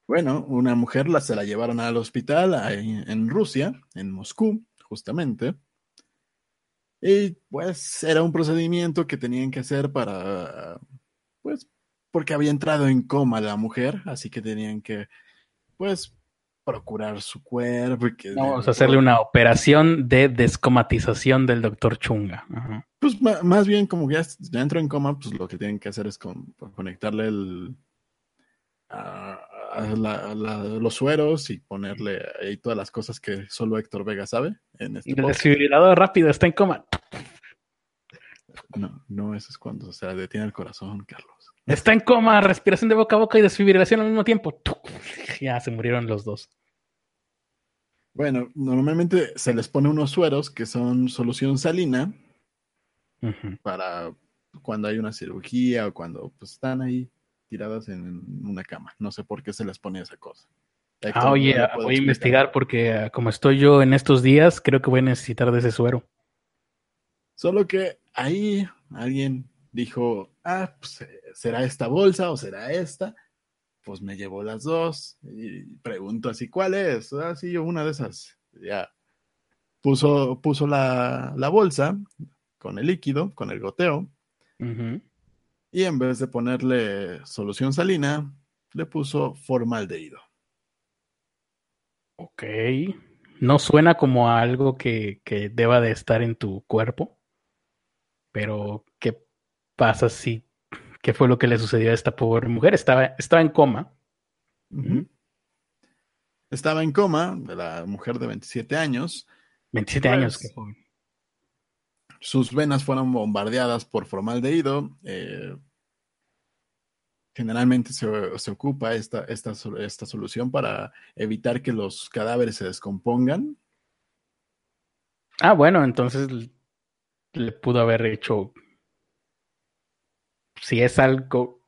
Bueno, una mujer la, se la llevaron al hospital en Rusia, en Moscú, justamente. Y pues era un procedimiento que tenían que hacer para, pues, porque había entrado en coma la mujer, así que tenían que, pues, procurar su cuerpo. Y Vamos a hacerle una operación de descomatización del doctor Chunga. Pues más bien como ya, ya, entró en coma, pues lo que tienen que hacer es conectarle el, los sueros y ponerle ahí todas las cosas que solo Héctor Vega sabe. En este el desfibrilador rápido está en coma. No, no, eso es cuando se detiene el corazón, Carlos. Está en coma, respiración de boca a boca y desfibrilación al mismo tiempo. Ya se murieron los dos. Bueno, normalmente se les pone unos sueros que son solución salina para cuando hay una cirugía o cuando pues, están ahí tiradas en una cama. No sé por qué se les pone esa cosa. ah, oye, voy a investigar porque ah, como estoy yo en estos días, creo que voy a necesitar de ese suero. Solo que ahí alguien dijo, ah, pues, eh, ¿será esta bolsa o será esta? Pues me llevó las dos y pregunto así, ¿cuál es? Ah, sí, una de esas. Ya. Puso, puso la, la bolsa con el líquido, con el goteo. Y en vez de ponerle solución salina, le puso formaldehído. Ok. No suena como algo que, que, deba de estar en tu cuerpo, pero ¿qué pasa si qué fue lo que le sucedió a esta pobre mujer. Estaba, estaba en coma. Estaba en coma, la mujer de 27 años. 27 años, qué joven. Sus venas fueron bombardeadas por formaldehído. Eh, generalmente se, ocupa esta, esta, esta solución para evitar que los cadáveres se descompongan. Ah, bueno, entonces le pudo haber hecho. Si es algo.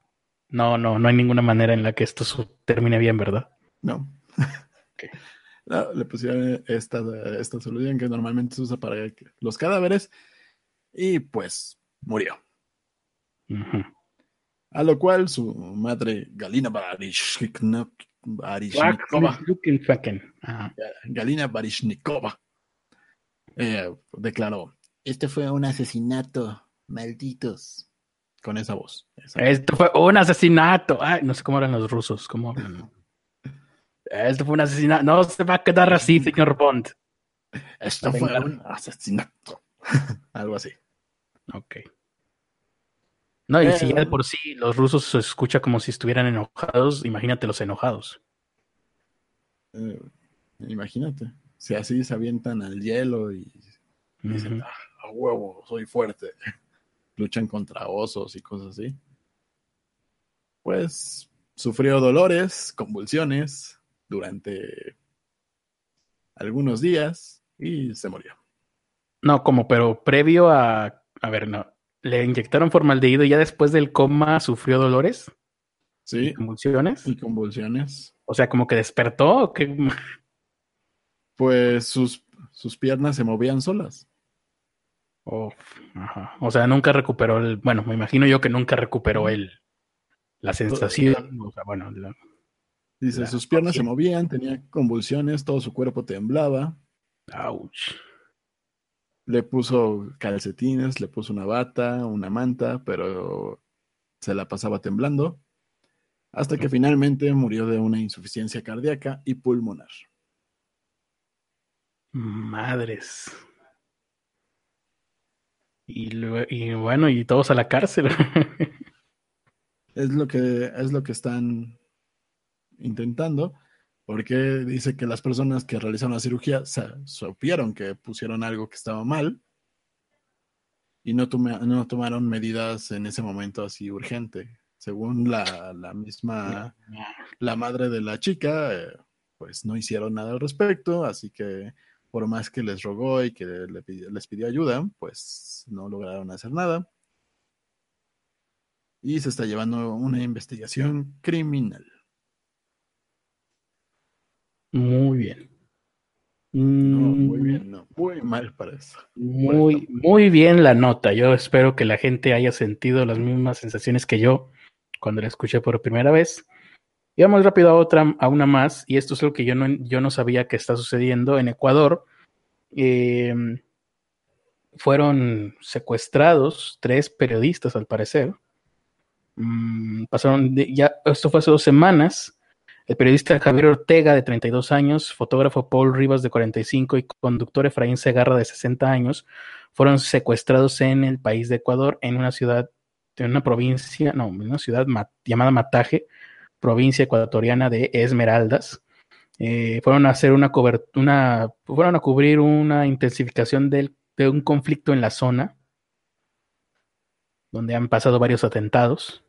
No, no, no hay ninguna manera en la que esto termine bien, ¿verdad? No. le pusieron esta, esta solución que normalmente se usa para los cadáveres y pues murió. A lo cual su madre, Galina Barishnikova, Galina Barishnikova, eh, declaró, este fue un asesinato, malditos. Con esa voz. Esto fue un asesinato. Ay, no sé cómo eran los rusos, cómo Esto fue un asesinato. No se va a quedar así, señor Bond. Esto fue un asesinato. Algo así. Ok. No, y si ya de por sí los rusos se escucha como si estuvieran enojados, imagínate los enojados. Eh, imagínate. Si así se avientan al hielo y dicen, ah, a huevo, soy fuerte. Luchan contra osos y cosas así. Pues sufrió dolores, convulsiones durante algunos días y se murió. No, como, pero previo a. A ver, no. Le inyectaron formaldehído y ya después del coma sufrió dolores. Sí. convulsiones. Y convulsiones. O sea, como que despertó o qué. Pues sus, sus piernas se movían solas. Oh, ajá. O sea, nunca recuperó el. Bueno, me imagino yo que nunca recuperó el. La sensación. O sea, bueno, Dice, sus piernas se movían, tenía convulsiones, todo su cuerpo temblaba. Ouch. Le puso calcetines, le puso una bata, una manta, pero se la pasaba temblando. Hasta que finalmente murió de una insuficiencia cardíaca y pulmonar. Madres. Y, y bueno, y todos a la cárcel. es lo que es lo que están intentando, porque dice que las personas que realizaron la cirugía supieron que pusieron algo que estaba mal y no, no tomaron medidas en ese momento así urgente. Según la, la misma, la madre de la chica, eh, pues no hicieron nada al respecto, así que por más que les rogó y que les pidió ayuda, pues no lograron hacer nada. Y se está llevando una investigación criminal. Muy bien. muy mm. bien, no, muy mal para eso. Muy, muy bien la nota. Yo espero que la gente haya sentido las mismas sensaciones que yo cuando la escuché por primera vez. Y vamos rápido a otra, a una más, y esto es lo que yo no, yo no sabía que está sucediendo en Ecuador. Em, fueron secuestrados tres periodistas, al parecer. Mm, pasaron, ya, esto fue hace dos semanas. El periodista Javier Ortega, de 32 años, fotógrafo Paul Rivas, de 45, y conductor Efraín Segarra, de 60 años, fueron secuestrados en el país de Ecuador, en una ciudad, en una provincia, no, en una ciudad llamada Mataje, provincia ecuatoriana de Esmeraldas. Eh, fueron a hacer una cobertura, fueron a cubrir una intensificación de un conflicto en la zona, donde han pasado varios atentados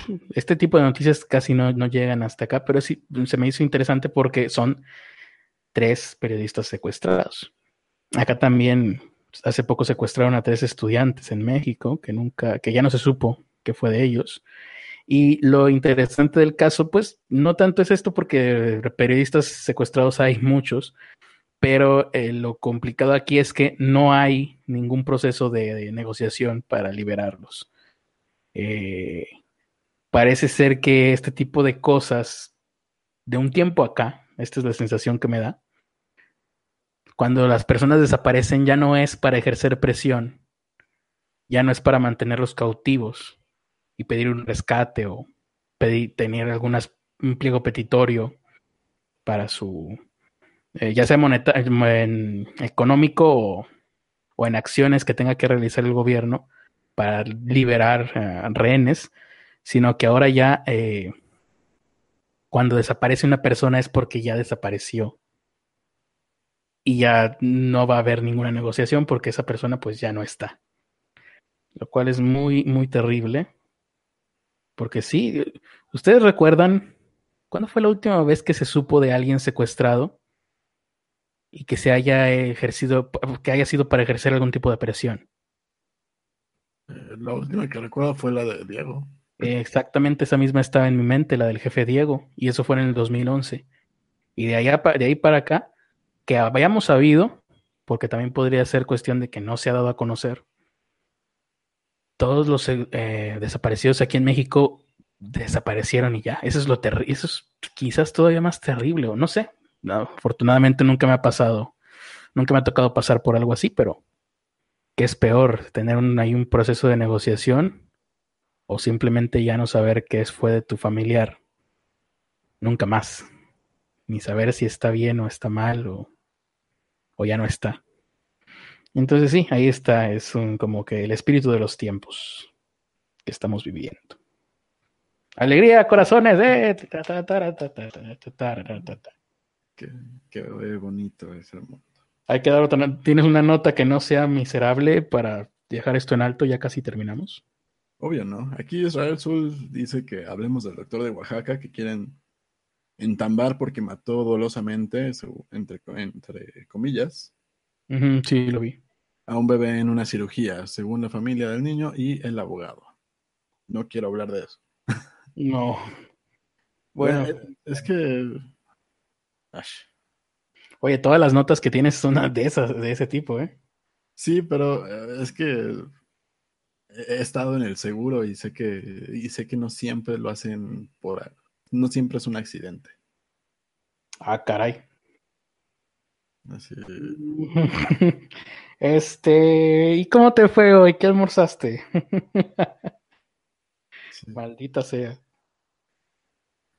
este tipo de noticias casi no, llegan hasta acá, pero sí se me hizo interesante porque son tres periodistas secuestrados. Acá también hace poco secuestraron a tres estudiantes en México que nunca, que ya no se supo que fue de ellos. Y lo interesante del caso, pues, no tanto es esto porque periodistas secuestrados hay muchos, pero eh, lo complicado aquí es que no hay ningún proceso de, negociación para liberarlos. Eh, parece ser que este tipo de cosas, de un tiempo acá, esta es la sensación que me da, cuando las personas desaparecen ya no es para ejercer presión, ya no es para mantenerlos cautivos y pedir un rescate o pedir, tener algún un pliego petitorio para su, eh, ya sea en, económico o, o en acciones que tenga que realizar el gobierno, para liberar eh, rehenes, sino que ahora ya eh, cuando desaparece una persona es porque ya desapareció y ya no va a haber ninguna negociación porque esa persona pues ya no está. Lo cual es muy, muy terrible. Porque sí, ustedes recuerdan, ¿cuándo fue la última vez que se supo de alguien secuestrado y que se haya ejercido, que haya sido para ejercer algún tipo de presión? Eh, la última que recuerdo fue la de Diego. exactamente esa misma estaba en mi mente, la del jefe Diego, y eso fue en el 2011. Y de, allá, de ahí para acá, que hayamos sabido, porque también podría ser cuestión de que no se ha dado a conocer, todos los eh, desaparecidos aquí en México desaparecieron y ya. Eso es lo terrible. Eso es quizás todavía más terrible, o no sé. afortunadamente nunca me ha pasado, nunca me ha tocado pasar por algo así, pero ¿qué es peor? ¿Tener un, ahí un proceso de negociación o simplemente ya no saber qué fue de tu familiar? Nunca más. Ni saber si está bien o está mal o, o ya no está. Entonces sí, ahí está, es un, como que el espíritu de los tiempos que estamos viviendo. Alegría, corazones, eh. Qué, qué bonito es el mundo. Hay que dar otra, ¿Tienes una nota que no sea miserable para dejar esto en alto? Ya casi terminamos. Obvio, ¿no? Aquí Israel Sul dice que hablemos del doctor de Oaxaca que quieren entambar porque mató dolosamente, entre, entre comillas, sí, lo vi. A un bebé en una cirugía, según la familia del niño y el abogado. No quiero hablar de eso. No. Bueno, es que. Oye, todas las notas que tienes son de esas, de ese tipo, ¿eh? Sí, pero eh, es que he estado en el seguro y sé que y sé que no siempre lo hacen por no siempre es un accidente. Ah, caray. Este, ¿y cómo te fue hoy? ¿Qué almorzaste? Maldita sea.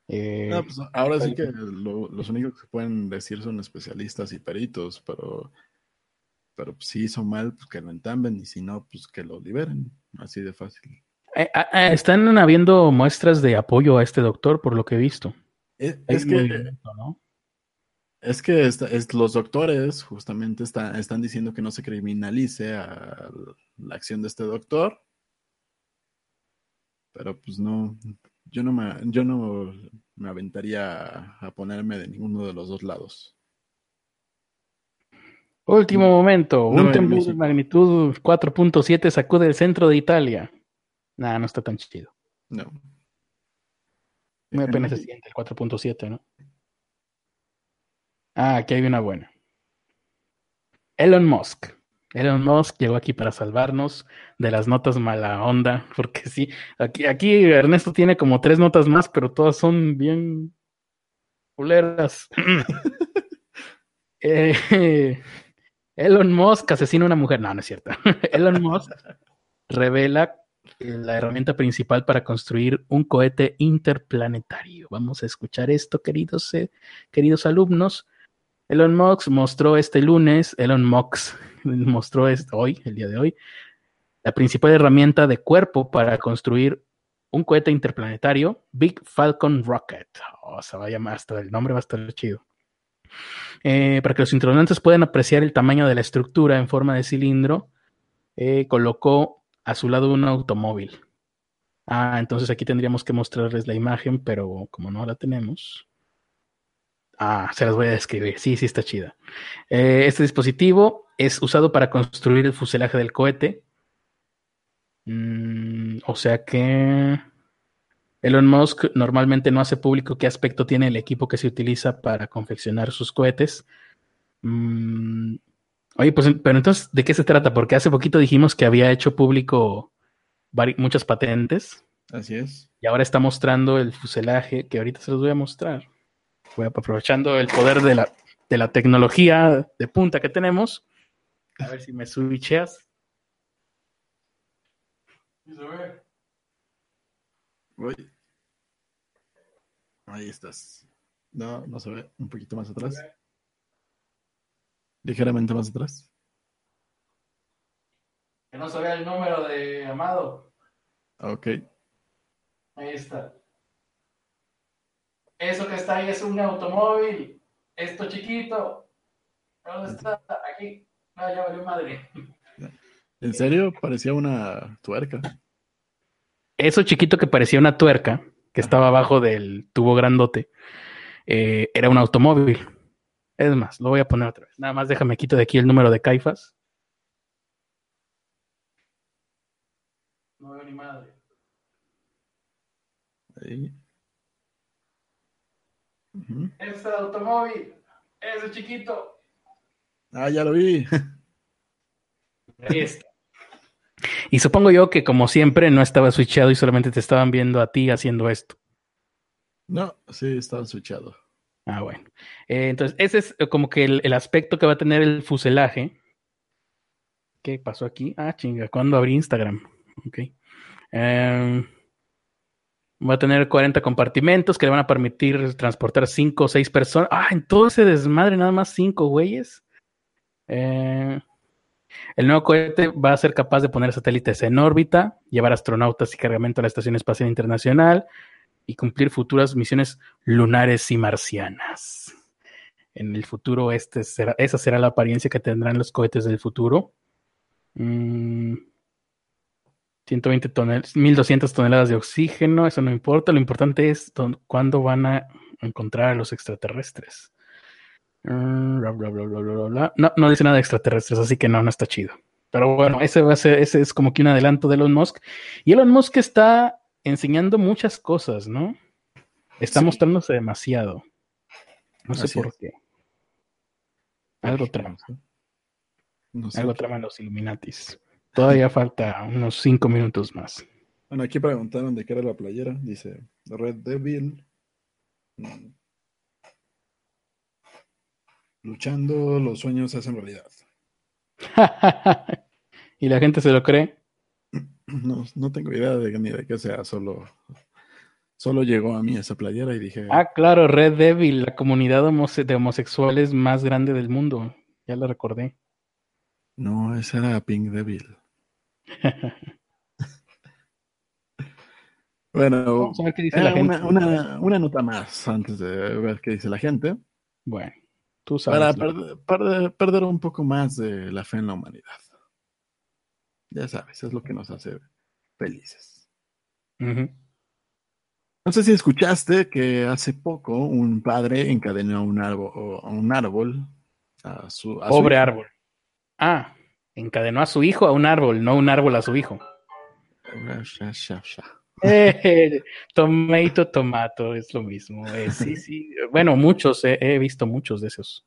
Eh, pues, ahora sí que los únicos que pueden decir son especialistas y peritos, pero, pero pues, si hizo mal, pues que lo entamben y si no, pues que lo liberen. Así de fácil. Eh, ah, ah, están habiendo muestras de apoyo a este doctor, por lo que he visto. Es, que, ¿no? Es que es, los doctores justamente están diciendo que no se criminalice a la acción de este doctor. Pero pues no, yo no me, yo no me aventaría a, ponerme de ninguno de los dos lados. Último momento, un temblor de magnitud 4.7 sacude el centro de Italia. Nada, no está tan chido. No. Muy apenas se siente el 4.7, ¿no? Ah, aquí hay una buena. Elon Musk. Elon Musk llegó aquí para salvarnos de las notas mala onda, porque sí, aquí, aquí Ernesto tiene como tres notas más, pero todas son bien culeras. Eh, Elon Musk asesina a una mujer. No, no es cierto. Elon Musk revela la herramienta principal para construir un cohete interplanetario. Vamos a escuchar esto, queridos, eh, queridos alumnos. Elon Musk mostró este lunes, Elon Musk mostró hoy, el día de hoy, la principal herramienta de cuerpo para construir un cohete interplanetario, Big Falcon Rocket. O oh, se va a llamar hasta el nombre va a estar chido. Eh, para que los internautas puedan apreciar el tamaño de la estructura en forma de cilindro, eh, colocó a su lado un automóvil. Ah, entonces aquí tendríamos que mostrarles la imagen, pero como no la tenemos, Ah, se las voy a describir. Sí, sí está chida. Eh, este dispositivo es usado para construir el fuselaje del cohete. Mm, o sea que Elon Musk normalmente no hace público qué aspecto tiene el equipo que se utiliza para confeccionar sus cohetes. Mm, oye, pues, pero entonces, ¿de qué se trata? Porque hace poquito dijimos que había hecho público muchas patentes. Así es. Y ahora está mostrando el fuselaje que ahorita se los voy a mostrar aprovechando el poder de la, de la tecnología de punta que tenemos. A ver si me switcheas. Ahí estás. No, no se ve. Un poquito más atrás. Ligeramente más atrás. Que no se vea el número de Amado. Ok. Ahí está. Eso que está ahí es un automóvil. Esto chiquito. ¿Dónde está? Aquí. Ah, ya valió madre. ¿En serio? Parecía una tuerca. Eso chiquito que parecía una tuerca, que estaba abajo del tubo grandote, eh, era un automóvil. Es más, lo voy a poner otra vez. Nada más déjame quito de aquí el número de Caifas. No veo ni madre. Ahí. Es el automóvil. Ese chiquito. Ah, ya lo vi. Ahí está. Y supongo yo que como siempre no estaba switchado y solamente te estaban viendo a ti haciendo esto. No, sí, estaba switchado. Ah, bueno. Eh, entonces, ese es como que el, aspecto que va a tener el fuselaje. ¿Qué pasó aquí? Ah, chinga, ¿cuándo abrí Instagram? Ok. Em, va a tener 40 compartimentos que le van a permitir transportar 5 o 6 personas. Ah, en todo ese desmadre, nada más 5 güeyes. Eh, el nuevo cohete va a ser capaz de poner satélites en órbita, llevar astronautas y cargamento a la Estación Espacial Internacional y cumplir futuras misiones lunares y marcianas. En el futuro, este esa será la apariencia que tendrán los cohetes del futuro. 120 toneladas, 1200 toneladas de oxígeno, eso no importa. Lo importante es cuándo van a encontrar a los extraterrestres. Mm, no, no dice nada de extraterrestres, así que no, no está chido. Pero bueno, ese va a ser, ese es como que un adelanto de Elon Musk. Y Elon Musk está enseñando muchas cosas, ¿no? Está mostrándose demasiado. No sé por qué. Algo trama. Algo trama en los Illuminatis. Todavía falta unos cinco minutos más. Bueno, aquí preguntaron de qué era la playera. Dice Red Devil. Mm, Luchando, los sueños se hacen realidad. ¿Y la gente se lo cree? No, no tengo idea de ni de qué sea, solo, solo llegó a mí esa playera y dije. Ah, claro, Red Devil, la comunidad de homosexuales más grande del mundo. Ya la recordé. No, esa era Pink Devil. bueno, Vamos a ver qué dice la gente. Una, una nota más antes de ver qué dice la gente. Bueno. Para perder, un poco más de la fe en la humanidad. Ya sabes, es lo que nos hace felices. No sé si escuchaste que hace poco un padre encadenó a un árbol, a un árbol a su pobre árbol. Ah, encadenó a su hijo a un árbol, no un árbol a su hijo. Eh, tomato, tomato, es lo mismo. Eh, sí, sí. Bueno, muchos, eh, he visto muchos de esos.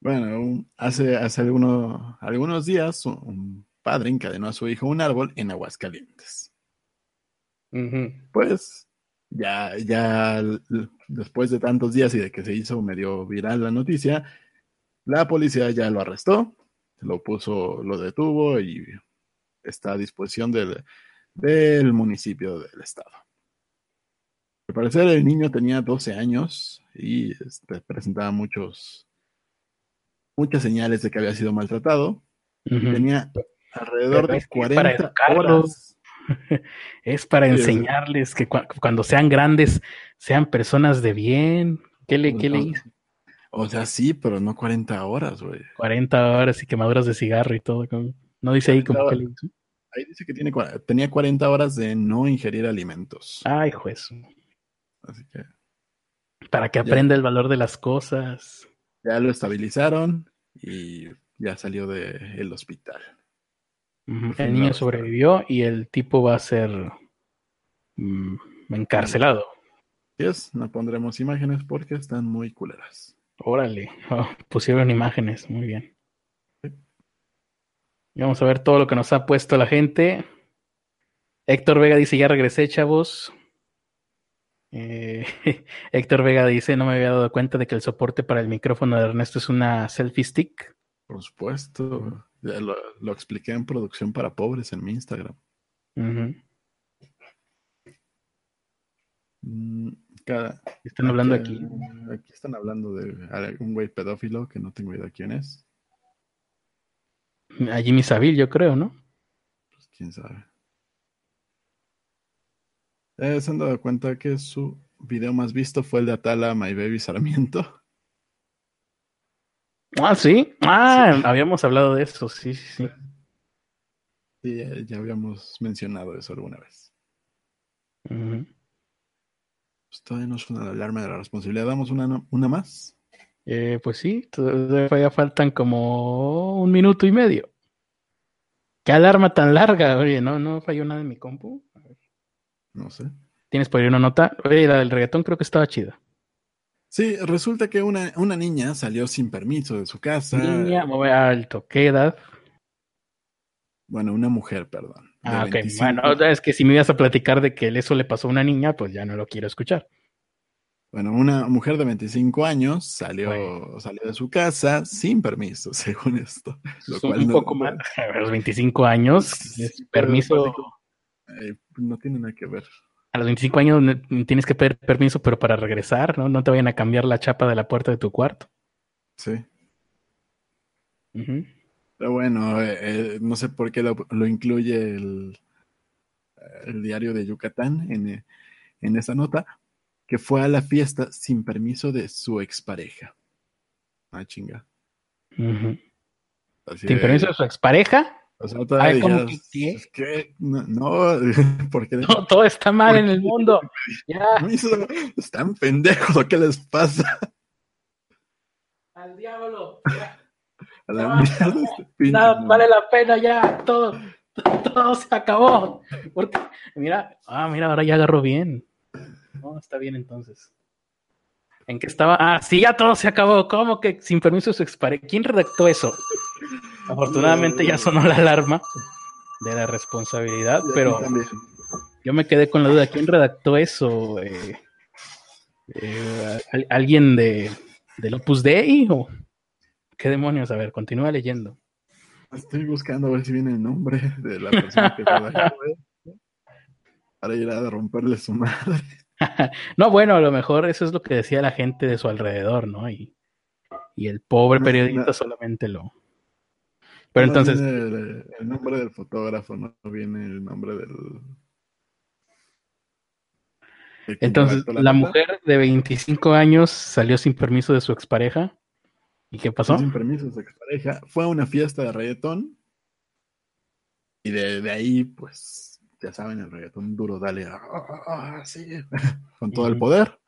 Bueno, hace, hace algunos días un padre encadenó a su hijo un árbol en Aguascalientes. Pues ya, ya después de tantos días y de que se hizo medio viral la noticia, la policía ya lo arrestó, lo puso, lo detuvo y está a disposición del, del municipio del estado. Al parecer el niño tenía 12 años y este, presentaba muchos, muchas señales de que había sido maltratado. Tenía alrededor de 40 horas. Es para enseñarles que cuando sean grandes sean personas de bien. ¿Qué le, qué le hizo? O sea, sí, pero no 40 horas, güey. 40 horas y quemaduras de cigarro y todo. No dice ahí como que. Ahí dice que tiene, tenía 40 horas de no ingerir alimentos. Ay, juez. Así que. Para que aprenda el valor de las cosas. Ya lo estabilizaron y ya salió del hospital. El niño sobrevivió y el tipo va a ser mm, encarcelado. es, no pondremos imágenes porque están muy culeras. Órale, oh, pusieron imágenes, muy bien. Y vamos a ver todo lo que nos ha puesto la gente. Héctor Vega dice, ya regresé, chavos. Eh, Héctor Vega dice, no me había dado cuenta de que el soporte para el micrófono de Ernesto es una selfie stick. Por supuesto, lo, expliqué en producción para pobres en mi Instagram. Mm, están hablando aquí. Aquí están hablando de un güey pedófilo que no tengo idea quién es. A Jimmy Savile, yo creo, ¿no? quién sabe. Eh, ¿Se han dado cuenta que su video más visto fue el de Atala My Baby Sarmiento? Ah, sí. Ah, habíamos hablado de eso, sí, sí, sí. Sí, ya habíamos mencionado eso alguna vez. Pues todavía no suena la alarma de la responsabilidad. ¿Damos una, una más? Eh, pues sí, todavía faltan como un minuto y medio. ¿Qué alarma tan larga? Oye, no, no falló nada en mi compu. No sé. ¿Tienes por ahí una nota? Oye, la del reggaetón creo que estaba chida. Sí, resulta que una, una niña salió sin permiso de su casa. Niña, mueve alto, ¿qué edad? Bueno, una mujer, perdón. Ah, ok. Bueno, es que si me ibas a platicar de que eso le pasó a una niña, pues ya no lo quiero escuchar. Bueno, una mujer de 25 años salió, salió de su casa sin permiso, según esto. Lo cual un no, poco más. A los 25 años, permiso. Eh, no tiene nada que ver. A los 25 años tienes que pedir permiso, pero para regresar, ¿no? No te vayan a cambiar la chapa de la puerta de tu cuarto. Sí. Pero bueno, eh, eh, no sé por qué lo, incluye el, el, diario de Yucatán en, en esa nota, que fue a la fiesta sin permiso de su expareja. Ah, chinga. ¿Sin permiso de su expareja? O sea, todavía que, es que no, no, porque no, todo está mal en el mundo. Ya. Están pendejos, ¿qué les pasa? Al diablo. A la mierda este Nada, vale la pena ya, todo, todo se acabó. Porque, mira, ah, mira, ahora ya agarró bien. No, está bien entonces. ¿En qué estaba? Ah, sí, ya todo se acabó. ¿Cómo que sin permiso su expareja? ¿Quién redactó eso? Afortunadamente ya sonó la alarma de la responsabilidad, pero yo me quedé con la duda. ¿Quién redactó eso? Eh, eh, ¿Alguien de, del Opus Dei o qué demonios? A ver, continúa leyendo. Estoy buscando a ver si viene el nombre de la persona que redactó para ir a romperle su madre. no, bueno, a lo mejor eso es lo que decía la gente de su alrededor, ¿no? Y, y el pobre periodista solamente lo. Pero entonces. El, nombre del fotógrafo, no viene el nombre del. entonces, la, mujer de 25 años salió sin permiso de su expareja. ¿Y qué pasó? Sin permiso su expareja. Fue a una fiesta de reggaetón. Y de, de ahí, pues, ya saben, el reggaetón duro, dale, ah, con todo el poder.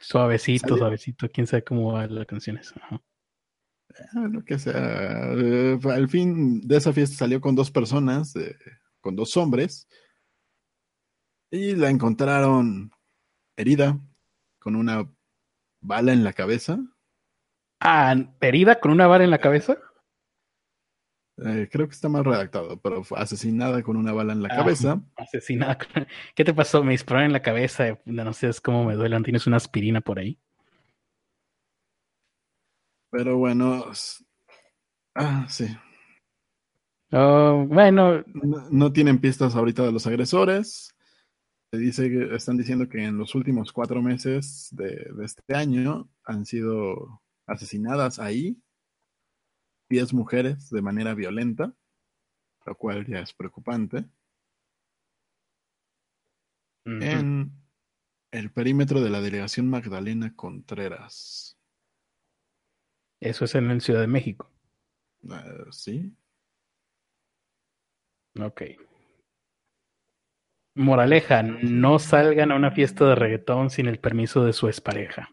Suavecito, suavecito, quién sabe cómo va la canción esa. Ah, lo que sea. Eh, al fin de esa fiesta salió con dos personas, eh, con dos hombres, y la encontraron herida, con una bala en la cabeza. Ah, herida con una bala en la cabeza. Eh, creo que está mal redactado, pero fue asesinada con una bala en la ah, cabeza. Asesinada. ¿Qué te pasó? Me dispararon en la cabeza. No sé cómo me duelen. ¿Tienes una aspirina por ahí? Pero bueno. Ah, sí. Oh, bueno. No, tienen pistas ahorita de los agresores. Se dice que están diciendo que en los últimos cuatro meses de este año han sido asesinadas ahí 10 mujeres de manera violenta, lo cual ya es preocupante. En el perímetro de la delegación Magdalena Contreras. Eso es en el Ciudad de México. Eh, sí. Ok. Moraleja, no salgan a una fiesta de reggaetón sin el permiso de su expareja.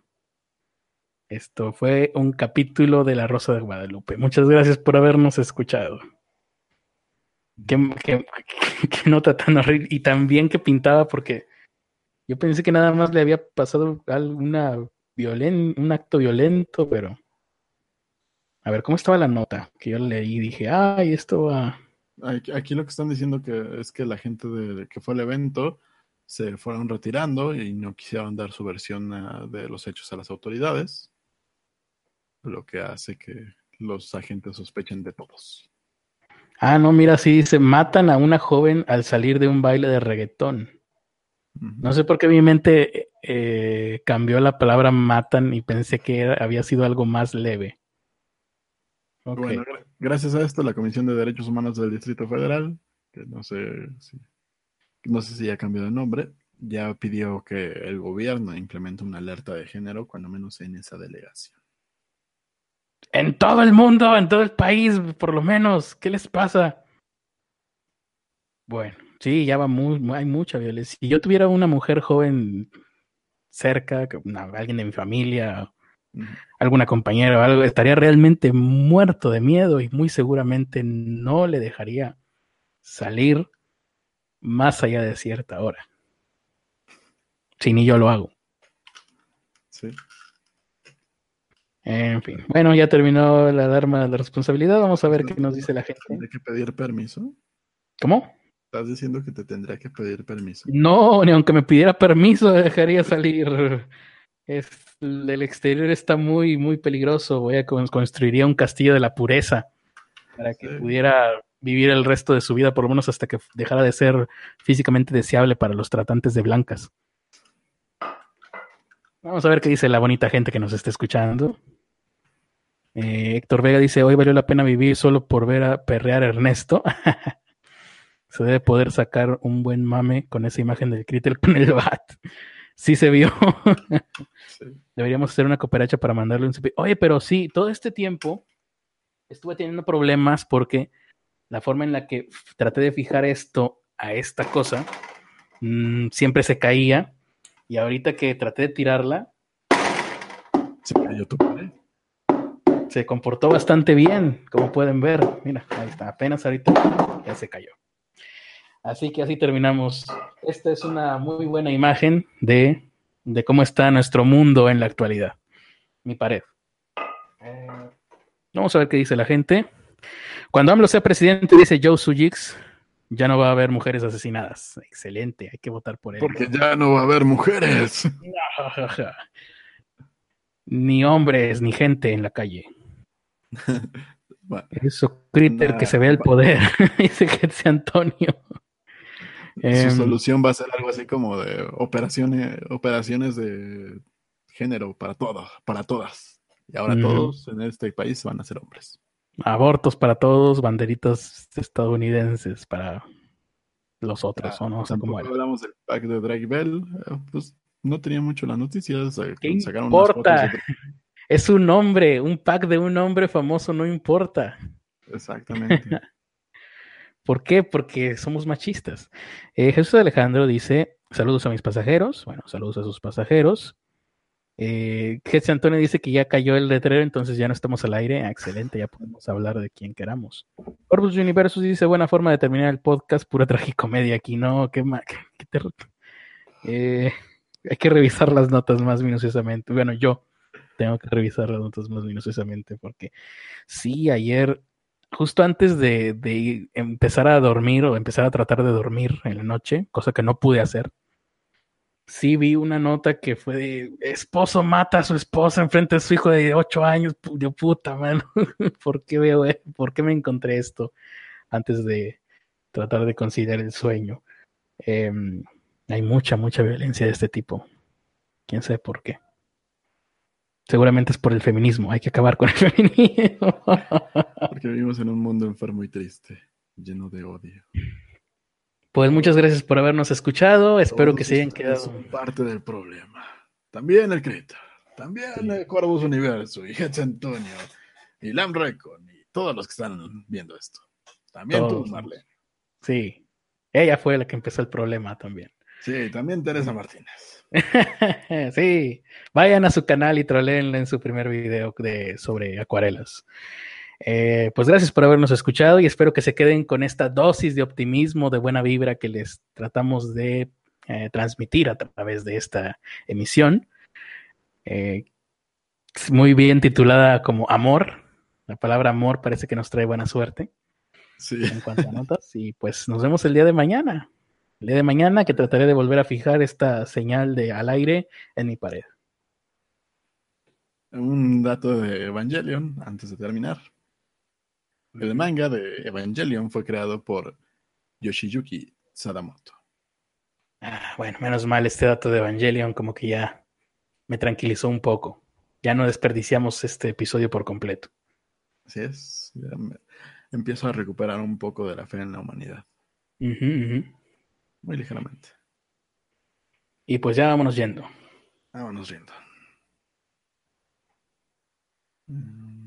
Esto fue un capítulo de La Rosa de Guadalupe. Muchas gracias por habernos escuchado. Qué, nota tan horrible y también que pintaba porque yo pensé que nada más le había pasado alguna violen, un acto violento, pero a ver, ¿cómo estaba la nota? Que yo leí y dije, ay, esto va... Aquí, lo que están diciendo que es que la gente de, que fue al evento se fueron retirando y no quisieron dar su versión ah, de los hechos a las autoridades lo que hace que los agentes sospechen de todos. Ah, no, mira, sí dice, matan a una joven al salir de un baile de reggaetón. No sé por qué mi mente eh, cambió la palabra matan y pensé que había sido algo más leve. Bueno, gracias a esto, la Comisión de Derechos Humanos del Distrito Federal que no sé si, no sé si ya cambió de nombre, ya pidió que el gobierno implemente una alerta de género, cuando menos en esa delegación. En todo el mundo, en todo el país, por lo menos. ¿Qué les pasa? Bueno, sí, ya va muy, hay mucha violencia. Si yo tuviera una mujer joven cerca, alguien de mi familia, alguna compañera o algo, estaría realmente muerto de miedo y muy seguramente no le dejaría salir más allá de cierta hora. Si ni yo lo hago. Sí. En fin. Bueno, ya terminó la alarma de responsabilidad. Vamos a ver qué nos dice la gente. ¿Tendré que pedir permiso? ¿Cómo? Estás diciendo que te tendría que pedir permiso. No, ni aunque me pidiera permiso, dejaría salir. Es, el exterior está muy, muy peligroso. Voy a construiría un castillo de la pureza para que pudiera vivir el resto de su vida, por lo menos hasta que dejara de ser físicamente deseable para los tratantes de blancas. Vamos a ver qué dice la bonita gente que nos está escuchando. Eh, Héctor Vega dice, hoy valió la pena vivir solo por ver a perrear a Ernesto. se debe poder sacar un buen mame con esa imagen del Critter con el bat. Sí se vio. Deberíamos hacer una cooperacha para mandarle un Oye, pero sí, todo este tiempo estuve teniendo problemas porque la forma en la que traté de fijar esto a esta cosa mm, siempre se caía y ahorita que traté de tirarla se cayó tu pared se comportó bastante bien, como pueden ver. Mira, ahí está, apenas ahorita ya se cayó. Así que así terminamos. Esta es una muy buena imagen de, de cómo está nuestro mundo en la actualidad. Mi pared. Eh, vamos a ver qué dice la gente. Cuando AMLO sea presidente, dice Joe Sujix, ya no va a haber mujeres asesinadas. Excelente, hay que votar por él. Porque ya no va a haber mujeres. ni hombres, ni gente en la calle. Eso, Critter, que se vea el poder, dice Getsi Antonio. Su em, solución va a ser algo así como de operaciones, operaciones de género para todos, para todas. Y ahora todos en este país van a ser hombres. Abortos para todos, banderitas estadounidenses para los otros, ¿o no? hablamos del pack de Drake Bell, eh, pues no tenía mucho las noticias. ¿Qué importa? Es un hombre, un pack de un hombre famoso no importa. Exactamente. ¿Por qué? Porque somos machistas. Eh, Jesús Alejandro dice, saludos a mis pasajeros. Bueno, saludos a sus pasajeros. Eh, Antonio dice que ya cayó el letrero, entonces ya no estamos al aire. Ah, excelente, ya podemos hablar de quien queramos. Corpus Universus dice, buena forma de terminar el podcast, pura tragicomedia aquí, ¿no? Qué, qué, eh, hay que revisar las notas más minuciosamente. Bueno, yo tengo que revisar las notas más minuciosamente porque sí, ayer, justo antes de, empezar a dormir o empezar a tratar de dormir en la noche, cosa que no pude hacer, sí vi una nota que fue de esposo mata a su esposa enfrente de su hijo de 8 años. De puta, mano. ¿Por qué veo, ¿Por qué me encontré esto antes de tratar de conciliar el sueño? Em, hay mucha, mucha violencia de este tipo. Quién sabe por qué. Seguramente es por el feminismo. Hay que acabar con el feminismo. Porque vivimos en un mundo enfermo y triste, lleno de odio. Pues muchas gracias por habernos escuchado. Espero que se hayan quedado. parte del problema. También el Creta. También el Corvus Universo y Hetz Antonio y Lam Recon y todos los que están viendo esto. También tú, Marlene. Sí. Ella fue la que empezó el problema también. Sí, también Teresa Martínez. sí, vayan a su canal y troleenla en su primer video de, sobre acuarelas. Eh, pues gracias por habernos escuchado y espero que se queden con esta dosis de optimismo, de buena vibra que les tratamos de eh, transmitir a través de esta emisión. Eh, muy bien titulada como Amor. La palabra amor parece que nos trae buena suerte. Sí. En cuanto a notas. Y pues nos vemos el día de mañana el día de mañana que trataré de volver a fijar esta señal de al aire en mi pared. Un dato de Evangelion antes de terminar. El manga de Evangelion fue creado por Yoshiyuki Sadamoto. Ah, bueno, menos mal este dato de Evangelion como que ya me tranquilizó un poco. Ya no desperdiciamos este episodio por completo. Así es. empiezo a recuperar un poco de la fe en la humanidad. Muy ligeramente. Y pues ya vámonos yendo. Vámonos yendo. Mm.